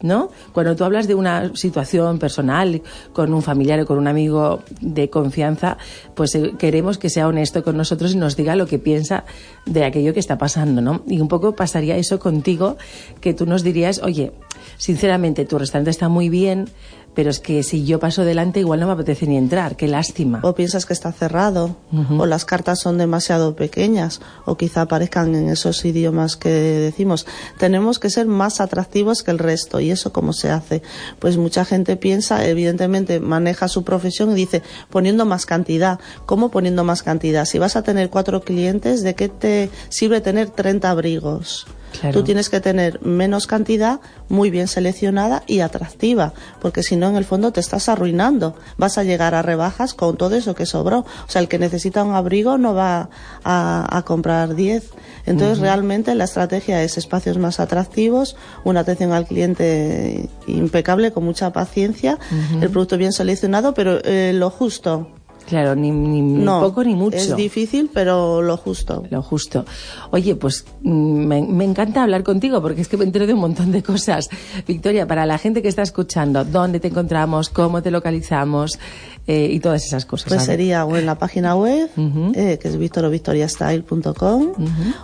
¿no? Cuando tú hablas de una situación personal con un familiar o con un amigo de confianza, pues eh, queremos que sea honesto con nosotros y nos diga lo que piensa de aquello que está pasando, ¿no? Y un poco pasaría eso contigo, que tú nos dirías, oye, sinceramente, tu restaurante está muy bien, pero es que si yo paso delante igual no me apetece ni entrar, qué lástima. O piensas que está cerrado, o las cartas son demasiado pequeñas, o quizá aparezcan en esos idiomas que decimos. Tenemos que ser más atractivos que el resto, y eso cómo se hace. Pues mucha gente piensa, evidentemente maneja su profesión y dice poniendo más cantidad. ¿Cómo poniendo más cantidad? Si vas a tener cuatro clientes, ¿de qué te sirve tener 30 abrigos? Claro. Tú tienes que tener menos cantidad, muy bien seleccionada y atractiva, porque si no, en el fondo te estás arruinando. Vas a llegar a rebajas con todo eso que sobró. O sea, el que necesita un abrigo no va a, a comprar 10. Entonces, realmente la estrategia es espacios más atractivos, una atención al cliente impecable, con mucha paciencia, el producto bien seleccionado, pero eh, lo justo. Claro, ni, ni- ni No, poco ni mucho. Es difícil, pero lo justo. Lo justo. Oye, pues mm, me, me encanta hablar contigo porque es que me entero de un montón de cosas. Victoria, para la gente que está escuchando, ¿dónde te encontramos? ¿Cómo te localizamos? Eh, y todas esas cosas. Pues ¿sabes? sería o en la página web, eh, que es victorovictoriastyle.com,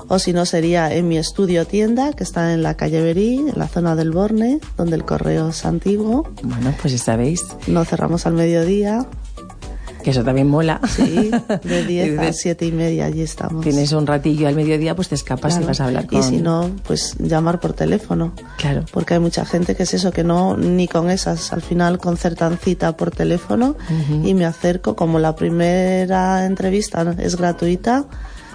o si no sería en mi estudio tienda, que está en la calle Berí, en la zona del Borne, donde el correo es antiguo. Bueno, pues ya sabéis. No cerramos al mediodía. Que eso también mola. Sí, de 10 a Dices, 7 y media allí estamos. Tienes un ratillo al mediodía, pues te escapas Claro. y vas a hablar con... Y si no, pues llamar por teléfono. Claro. Porque hay mucha gente que es eso, que no, ni con esas, al final concertan cita por teléfono y me acerco, como la primera entrevista es gratuita,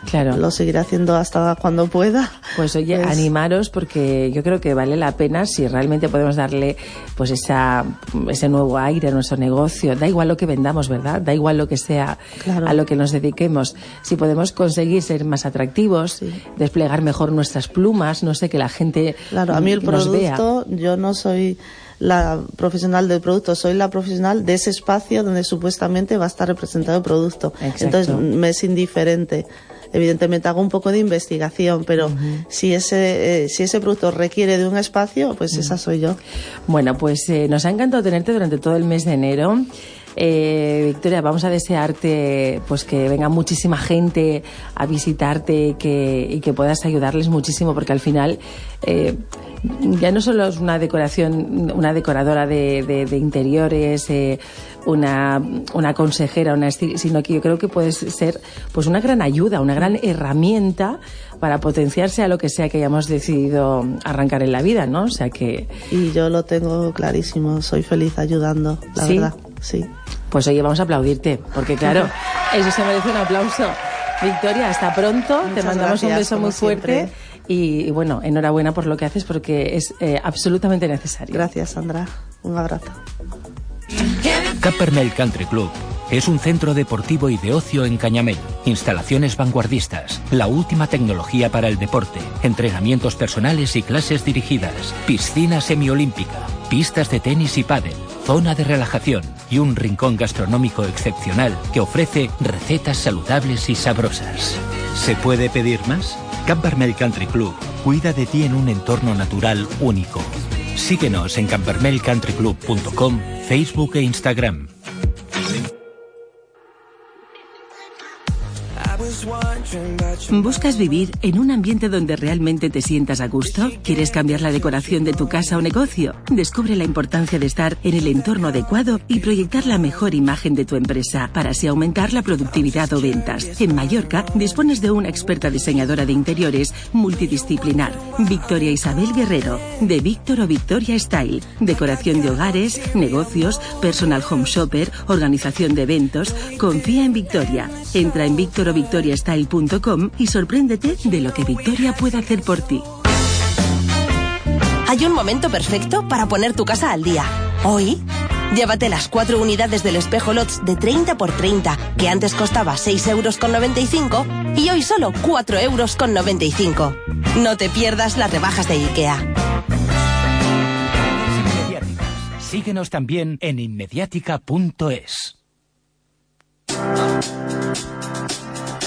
Claro. lo seguiré haciendo hasta cuando pueda. Pues oye, Pues- animaros porque yo creo que vale la pena si realmente podemos darle pues esa, ese nuevo aire a nuestro negocio. Da igual lo que vendamos, ¿verdad? Da igual lo que sea Claro. a lo que nos dediquemos. Si podemos conseguir ser más atractivos, desplegar mejor nuestras plumas, no sé, que la gente Claro, a mí el nos vea. producto, yo no soy la profesional del producto, soy la profesional de ese espacio donde supuestamente va a estar representado el producto. Exacto. Entonces me es indiferente. Evidentemente hago un poco de investigación, pero si ese eh, si ese producto requiere de un espacio, pues esa soy yo. Bueno, pues eh, nos ha encantado tenerte durante todo el mes de enero. Eh, Victoria, vamos a desearte pues que venga muchísima gente a visitarte y que, y que puedas ayudarles muchísimo porque al final eh, ya no solo es una decoración, una decoradora de, de- de interiores, eh, una, una consejera, una sino que yo creo que puedes ser pues una gran ayuda, una gran herramienta para potenciarse a lo que sea que hayamos decidido arrancar en la vida, ¿no? O sea que Y yo lo tengo clarísimo, soy feliz ayudando, la ¿Sí? verdad. Sí. Pues oye, vamos a aplaudirte, porque claro, eso se merece un aplauso. Victoria, hasta pronto, te mandamos un beso muy fuerte y, y bueno, enhorabuena por lo que haces porque es eh, absolutamente necesario. Gracias, Sandra. Un abrazo. Cappermel Country Club es un centro deportivo y de ocio en Cañamel. Instalaciones vanguardistas, la última tecnología para el deporte, entrenamientos personales y clases dirigidas, piscina semiolímpica, pistas de tenis y pádel, zona de relajación y un rincón gastronómico excepcional que ofrece recetas saludables y sabrosas. ¿Se puede pedir más? Campermel Country Club cuida de ti en un entorno natural único. Síguenos en campermelcountryclub.com, Facebook e Instagram. ¿Buscas vivir en un ambiente donde realmente te sientas a gusto? ¿Quieres cambiar la decoración de tu casa o negocio? Descubre la importancia de estar en el entorno adecuado y proyectar la mejor imagen de tu empresa para así aumentar la productividad o ventas. En Mallorca dispones de una experta diseñadora de interiores multidisciplinar, Victoria Isabel Guerrero, de Víctor o Victoria Style. Decoración de hogares, negocios, personal home shopper, organización de eventos. Confía en Victoria. Entra en victorovictoriastyle.com y sorpréndete de lo que Victoria puede hacer por ti. Hay un momento perfecto para poner tu casa al día. Hoy, llévate las cuatro unidades del espejo LOTS de 30 por 30, que antes costaba 6 euros con 95 y hoy solo 4 euros con 95. No te pierdas las rebajas de IKEA. Síguenos también en inmediatica.es.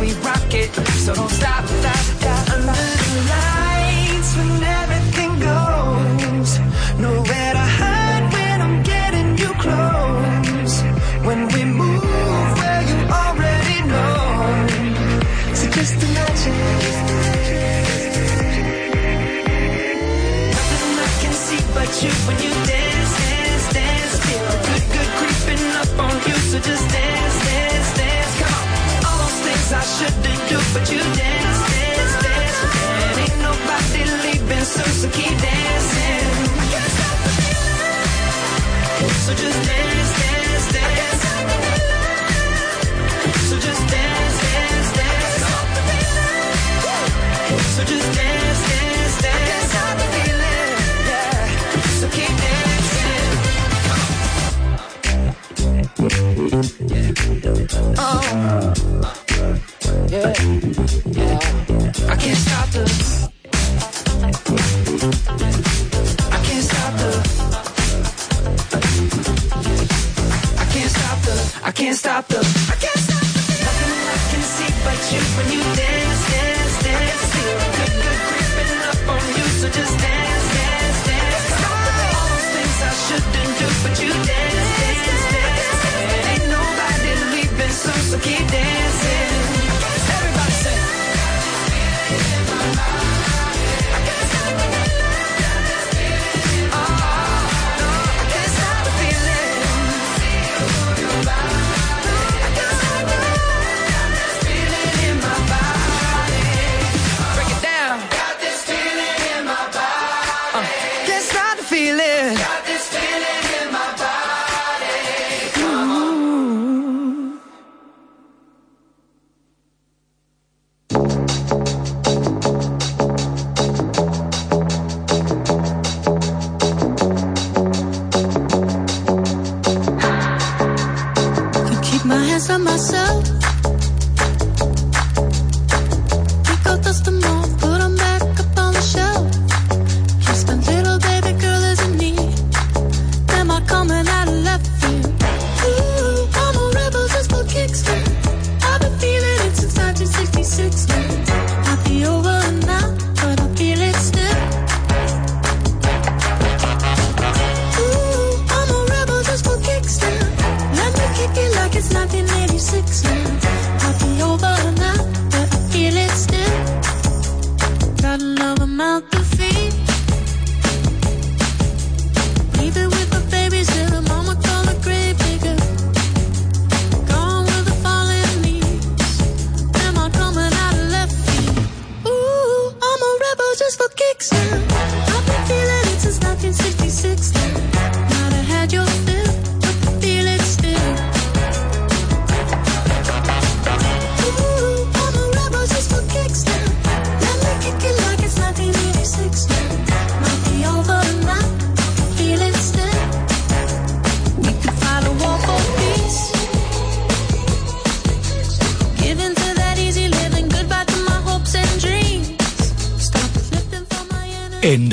we rock it, so don't stop, stop, stop. Under the lights when everything goes, nowhere to hide when I'm getting you close. When we move, you already know. So just imagine. Nothing I can see but you when you dance, dance, dance. Feel good, good creeping up on you. So just dance, shouldn't do, but you dance, dance, dance. And ain't nobody leaving soon, so keep dancing. I can't stop the feeling. So just dance, dance, dance. So just dance, dance, dance. So just dance, dance,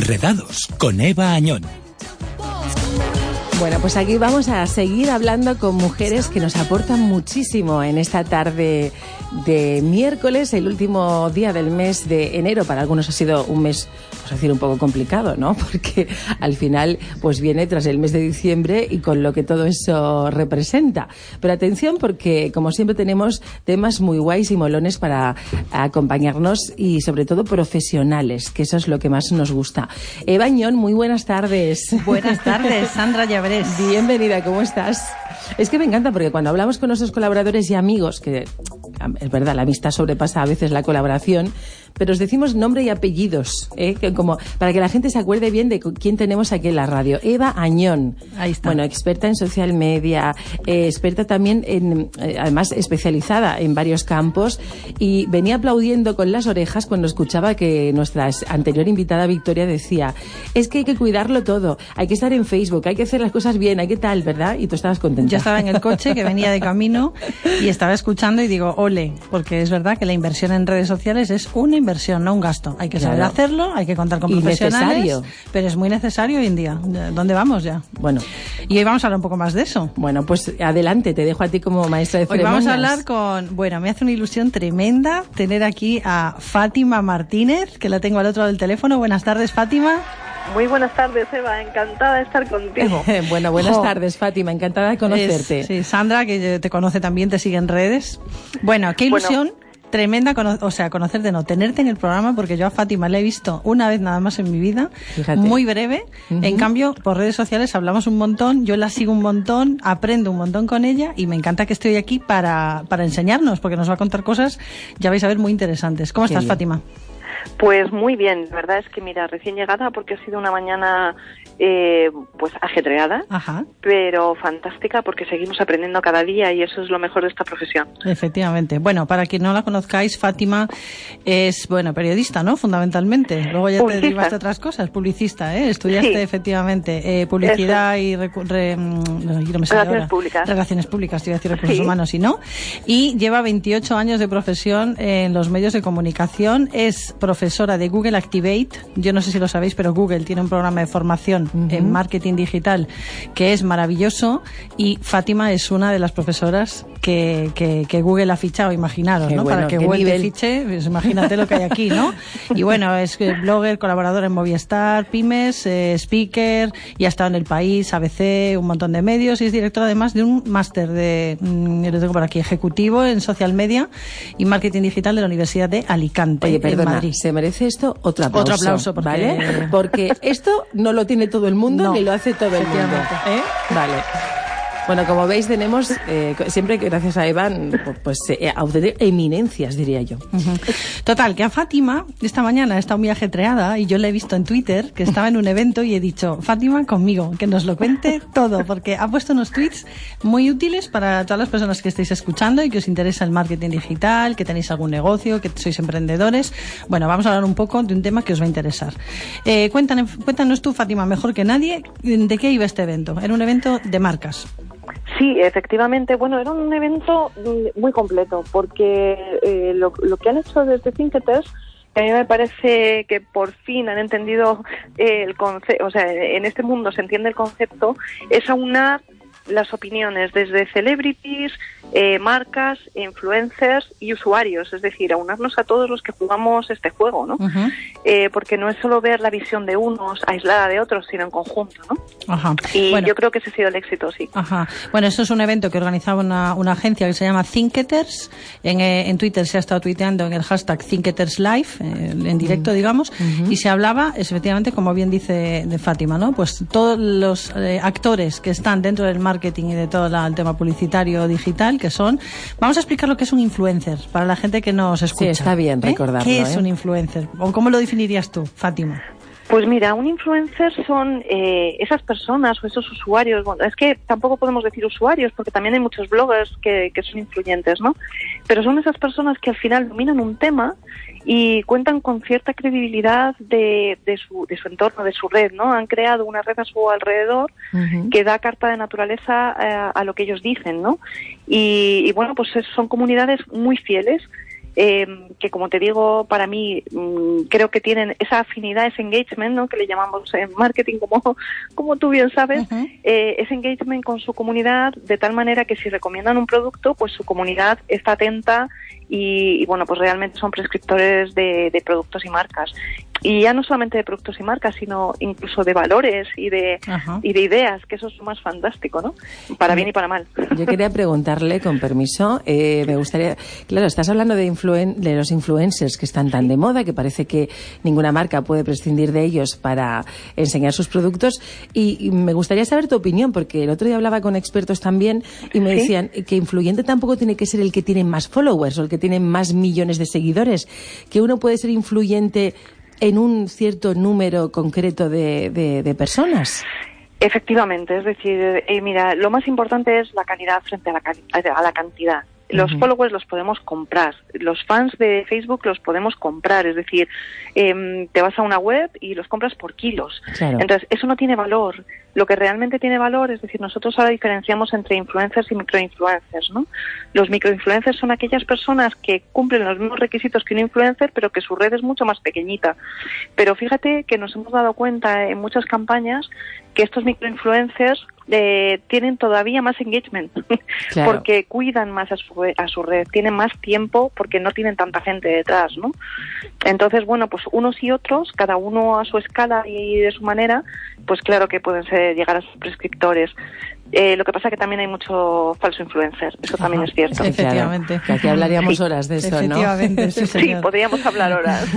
Enredados con Eva Añón. Bueno, pues aquí vamos a seguir hablando con mujeres que nos aportan muchísimo en esta tarde de miércoles, el último día del mes de enero. Para algunos ha sido un mes, pues a decir, un poco complicado, ¿no? Porque al final, pues viene tras el mes de diciembre y con lo que todo eso representa. Pero atención porque, como siempre, tenemos temas muy guays y molones para acompañarnos y, sobre todo, profesionales, que eso es lo que más nos gusta. Eva Ñón, muy buenas tardes. Buenas tardes, Sandra Llabrés. Bienvenida, ¿cómo estás? Es que me encanta porque cuando hablamos con nuestros colaboradores y amigos, que es verdad, la amistad sobrepasa a veces la colaboración, pero os decimos nombre y apellidos, ¿eh? como para que la gente se acuerde bien de quién tenemos aquí en la radio. Eva Añón. Ahí está. Bueno, experta en social media, eh, experta también en, eh, además especializada en varios campos y venía aplaudiendo con las orejas cuando escuchaba que nuestra anterior invitada Victoria decía, es que hay que cuidarlo todo, hay que estar en Facebook, hay que hacer las cosas bien, hay que tal, ¿verdad? Y tú estabas contenta. Yo estaba en el coche que venía de camino y estaba escuchando y digo, ole, porque es verdad que la inversión en redes sociales es una inversión, no un gasto. Hay que saber Claro. hacerlo, hay que contar con Y profesionales, necesario. pero es muy necesario hoy en día. ¿Dónde vamos ya? Bueno. Y hoy vamos a hablar un poco más de eso. Bueno, pues adelante, te dejo a ti como maestra de Hoy ceremonias. vamos a hablar con, bueno, me hace una ilusión tremenda tener aquí a Fátima Martínez, que la tengo al otro lado del teléfono. Buenas tardes, Fátima. Muy buenas tardes, Eva. Encantada de estar contigo. bueno, buenas Jo. tardes, Fátima. Encantada de conocerte. Es- sí, Sandra, que te conoce también, te sigue en redes. Bueno, qué Bueno. Tremenda, cono- o sea, conocerte, no, tenerte en el programa, porque yo a Fátima la he visto una vez nada más en mi vida, Fíjate. muy breve. En cambio, por redes sociales hablamos un montón, yo la sigo un montón, aprendo un montón con ella y me encanta que esté hoy aquí para, para enseñarnos, porque nos va a contar cosas, ya vais a ver, muy interesantes. ¿Cómo Qué estás, bien. Fátima? Pues muy bien, la verdad es que mira, recién llegada porque ha sido una mañana eh, pues ajetreada, Ajá. pero fantástica porque seguimos aprendiendo cada día y eso es lo mejor de esta profesión. Efectivamente. Bueno, para quien no la conozcáis, Fátima es, bueno, periodista, ¿no? Fundamentalmente. Luego ya te derivaste a otras cosas. Publicista, ¿eh? Estudiaste Sí. efectivamente eh, publicidad y recu- re- mm, no me sale Relaciones públicas. Relaciones públicas, te iba a decir recursos Sí. humanos y no. Y lleva 28 años de profesión en los medios de comunicación. Es profesora de Google Activate. Yo no sé si lo sabéis, pero Google tiene un programa de formación en marketing digital que es maravilloso y Fátima es una de las profesoras que, que, que Google ha fichado, imaginaros, Qué ¿no? bueno, Para que Google nivel. fiche, pues imagínate lo que hay aquí, ¿no? Y bueno, es blogger, colaborador en Movistar, Pymes, eh, speaker y ha estado en El País, ABC, un montón de medios y es directora además de un máster de, mm, lo tengo por aquí, ejecutivo en social media y marketing digital de la Universidad de Alicante, Oye, en perdona, Madrid. se merece esto otro aplauso. Otro aplauso, porque- ¿vale? Porque esto no lo tiene todo el mundo No, ni lo hace todo el mundo. ¿eh? Vale. Bueno, como veis, tenemos eh, siempre, gracias a Evan, pues eh, auténticas eminencias, diría yo. Total, que a Fátima esta mañana está muy ajetreada y yo la he visto en Twitter que estaba en un evento y he dicho, Fátima conmigo, que nos lo cuente todo, porque ha puesto unos tweets muy útiles para todas las personas que estéis escuchando y que os interesa el marketing digital, que tenéis algún negocio, que sois emprendedores. Bueno, vamos a hablar un poco de un tema que os va a interesar. Eh, cuéntanos, cuéntanos tú, Fátima, mejor que nadie, de qué iba este evento. Era un evento de marcas. Sí, efectivamente. Bueno, era un evento mm, muy completo porque eh, lo, que han hecho desde Thinketers a mí me parece que por fin han entendido eh, el concepto, o sea, en este mundo se entiende el concepto, es aunar las opiniones desde celebrities, eh, marcas, influencers y usuarios, es decir, aunarnos a todos los que jugamos este juego, ¿no? Eh, porque no es solo ver la visión de unos aislada de otros, sino en conjunto, ¿no? Ajá. Y Bueno. yo creo que ese ha sido el éxito, sí. Ajá. Bueno, esto es un evento que organizaba una, una agencia que se llama Thinketers. En, eh, en Twitter se ha estado tuiteando en el hashtag Thinketers Live, eh, en directo, digamos, y se hablaba, efectivamente, como bien dice de Fátima, ¿no? Pues todos los eh, actores que están dentro del marketing y de todo la- el tema publicitario digital, que son. Vamos a explicar lo que es un influencer para la gente que nos escucha. está bien ¿eh? recordarlo, ¿Qué es ¿eh? un influencer? ¿O cómo lo definirías tú, Fátima? Pues mira, un influencer son eh, esas personas o esos usuarios. Bueno, es que tampoco podemos decir usuarios porque también hay muchos bloggers que, que son influyentes, ¿no? Pero son esas personas que al final dominan un tema y cuentan con cierta credibilidad de, de, su, de su entorno, de su red, ¿no? Han creado una red a su alrededor que da carta de naturaleza eh, a lo que ellos dicen, ¿no? Y, y bueno, pues es- son comunidades muy fieles eh, que como te digo, para mí mm, creo que tienen esa afinidad, ese engagement, ¿no? que le llamamos en marketing, como, como tú bien sabes, eh, ese engagement con su comunidad, de tal manera que si recomiendan un producto, pues su comunidad está atenta y, y, bueno, pues realmente son prescriptores de, de productos y marcas. Y ya no solamente de productos y marcas, sino incluso de valores y de, y de ideas, que eso es más fantástico, ¿no? Para bien y para mal. Yo quería preguntarle, con permiso, eh, me gustaría, claro, estás hablando de, influen- de los influencers que están tan de moda, que parece que ninguna marca puede prescindir de ellos para enseñar sus productos, y, y me gustaría saber tu opinión, porque el otro día hablaba con expertos también y me Sí. decían que influyente tampoco tiene que ser el que tiene más followers o el que tiene más millones de seguidores, que uno puede ser influyente en un cierto número concreto de, de- de personas. Efectivamente, es decir, eh, mira, lo más importante es la calidad frente a la, a la cantidad. Los followers los podemos comprar, los fans de Facebook los podemos comprar, es decir, em, te vas a una web y los compras por kilos. Claro. Entonces, eso no tiene valor. Lo que realmente tiene valor, es decir, nosotros ahora diferenciamos entre influencers y microinfluencers, ¿no? Los microinfluencers son aquellas personas que cumplen los mismos requisitos que un influencer, pero que su red es mucho más pequeñita. Pero fíjate que nos hemos dado cuenta en muchas campañas que estos microinfluencers eh, tienen todavía más engagement Claro. porque cuidan más a su, a su red, tienen más tiempo porque no tienen tanta gente detrás, ¿no? Entonces, bueno, pues unos y otros, cada uno a su escala y de su manera, pues claro que pueden ser, llegar a ser prescriptores. Eh, lo que pasa que también hay mucho falso influencer, eso también es cierto. Sí, claro, que aquí hablaríamos Sí. horas de eso, ¿no? Efectivamente, sí, señor. podríamos hablar horas.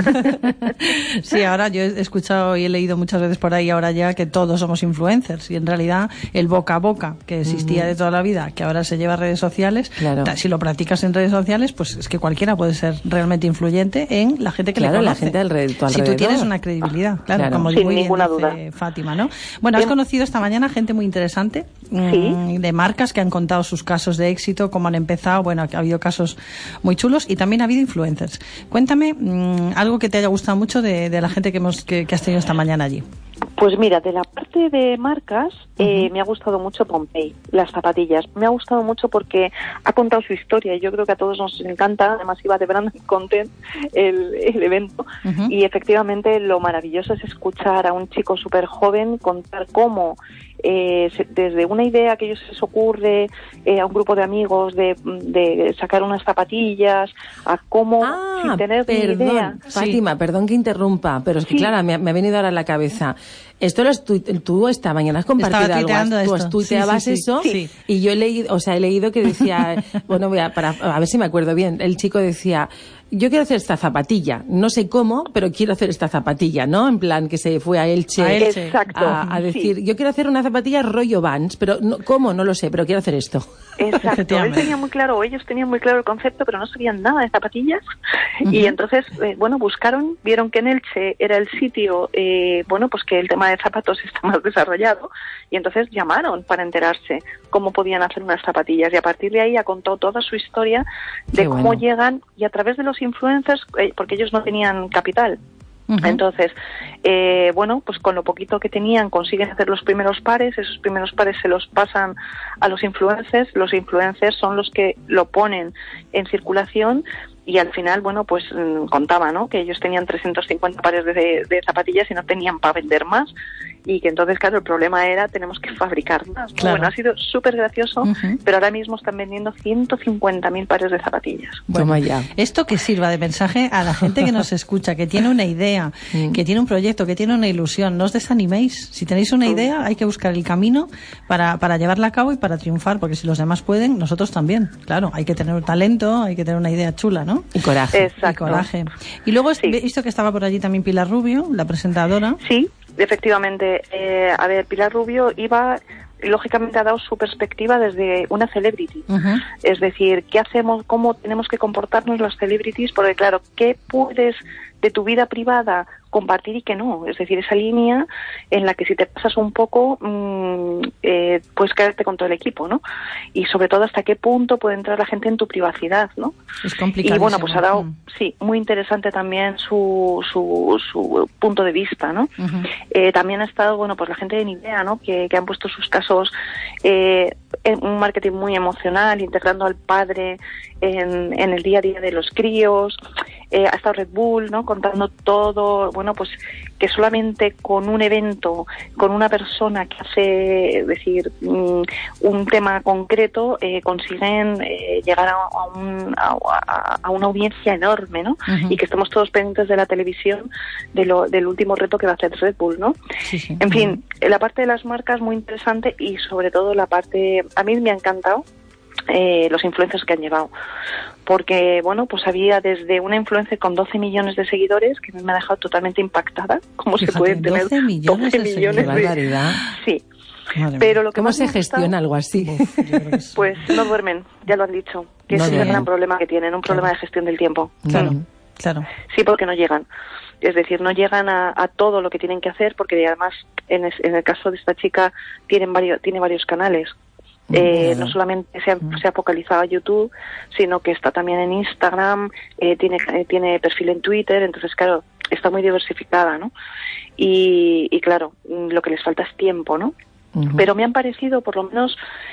Sí, ahora yo he escuchado y he leído muchas veces por ahí ahora ya que todos somos influencers y en realidad el boca a boca que existía de toda la vida, que ahora se lleva a redes sociales, ta- si lo practicas en redes sociales, pues es que cualquiera puede ser realmente influyente en la gente que Claro, le la conoce. gente alrededor- tu Si tú tienes una credibilidad, claro, Claro. como Sin ninguna duda. Fátima, ¿no? Bueno, has Bien. conocido esta mañana gente muy interesante mm, de marcas que han contado sus casos de éxito, cómo han empezado, bueno, ha habido casos muy chulos y también ha habido influencers. Cuéntame mm, algo que te haya gustado mucho de, de la gente que, hemos, que, que has tenido esta mañana allí. Pues mira, de la parte de marcas, eh, me ha gustado mucho Pompey, las zapatillas. Me ha gustado mucho porque ha contado su historia y yo creo que a todos nos encanta. Además, iba de brand content el, el evento. Y efectivamente, lo maravilloso es escuchar a un chico súper joven contar cómo. Eh, se- desde una idea que ellos se les ocurre eh, a un grupo de amigos de, de sacar unas zapatillas, a cómo sin tener ni idea. Perdón, Fátima, perdón que interrumpa, pero es que Sí. claro, me, ha- me ha venido ahora a la cabeza. Esto lo has tuit- tú esta mañana has compartido algo, has- tú has esto. tuiteabas Sí, sí, sí. eso Sí. y yo he leído, o sea, he leído que decía, bueno, voy a, para, a ver si me acuerdo bien, el chico decía, yo quiero hacer esta zapatilla, no sé cómo, pero quiero hacer esta zapatilla, ¿no? En plan que se fue a Elche, A Elche. Exacto, a, a sí. decir, yo quiero hacer una zapatilla rollo Vans, pero no, ¿cómo? No lo sé, pero quiero hacer esto. Exacto, él tenía muy claro, o ellos tenían muy claro el concepto, pero no sabían nada de zapatillas. Y entonces, eh, bueno, buscaron, vieron que en Elche era el sitio, eh, bueno, pues que el tema de zapatos está más desarrollado. Y entonces llamaron para enterarse cómo podían hacer unas zapatillas. Y a partir de ahí ha contado toda su historia de Qué cómo bueno. llegan y a través de los influencers, eh, porque ellos no tenían capital. Entonces, eh, bueno, pues con lo poquito que tenían consiguen hacer los primeros pares, esos primeros pares se los pasan a los influencers, los influencers son los que lo ponen en circulación y al final, bueno, pues mm, contaba, ¿no? Que ellos tenían 350 pares de, de zapatillas y no tenían para vender más y que entonces, claro, el problema era tenemos que fabricar más. Bueno, ha sido súper gracioso, pero ahora mismo están vendiendo 150.000 pares de zapatillas. Toma ya. Esto que sirva de mensaje a la gente que nos escucha, que tiene una idea, Mm. que tiene un proyecto, que tiene una ilusión. No os desaniméis. Si tenéis una idea, hay que buscar el camino para, para llevarla a cabo y para triunfar, porque si los demás pueden, nosotros también. Claro, hay que tener un talento, hay que tener una idea chula, ¿no? Y coraje. Exacto. Y coraje. Y luego he visto que estaba por allí también Pilar Rubio, la presentadora. Sí, efectivamente. Eh, a ver, Pilar Rubio iba, lógicamente ha dado su perspectiva desde una celebrity. Es decir, ¿qué hacemos? ¿Cómo tenemos que comportarnos las celebrities? Porque claro, ¿qué puedes de tu vida privada compartir y qué no. Es decir, esa línea en la que si te pasas un poco, mm, eh, puedes caerte con todo el equipo, ¿no? Y sobre todo hasta qué punto puede entrar la gente en tu privacidad, ¿no? Es complicado. Y bueno, pues ha dado, sí, muy interesante también su, su, su punto de vista, ¿no? Eh, también ha estado, bueno, pues la gente de Nivea, ¿no? Que, que han puesto sus casos eh, en un marketing muy emocional, integrando al padre en, en el día a día de los críos. Eh, ha estado Red Bull, ¿no? Contando todo, bueno, pues que solamente con un evento, con una persona que hace, es decir, mm, un tema concreto, eh, consiguen eh, llegar a, a un- a- una audiencia enorme, ¿no? Y que estemos todos pendientes de la televisión de lo, del último reto que va a hacer Red Bull, ¿no? En fin, la parte de las marcas muy interesante y sobre todo la parte, a mí me ha encantado eh, los influencers que han llevado. Porque, bueno, pues había desde una influencer con 12 millones de seguidores que me ha dejado totalmente impactada. ¿Cómo se pueden tener 12 millones de millones seguidores. Qué barbaridad. Sí. Pero lo que ¿Cómo más se gestiona algo así? Pues no duermen, ya lo han dicho. Que No ese es el gran problema que tienen, un problema de gestión del tiempo. Claro, claro. Sí, porque no llegan. Es decir, no llegan a, a todo lo que tienen que hacer porque además en, es- en el caso de esta chica tienen varios, tiene varios canales. Eh, no solamente se ha, se ha focalizado a YouTube, sino que está también en Instagram, eh, tiene, eh, tiene perfil en Twitter, entonces claro, está muy diversificada, ¿no? Y, y claro, mm, lo que les falta es tiempo, ¿no? Pero me han parecido, por lo menos,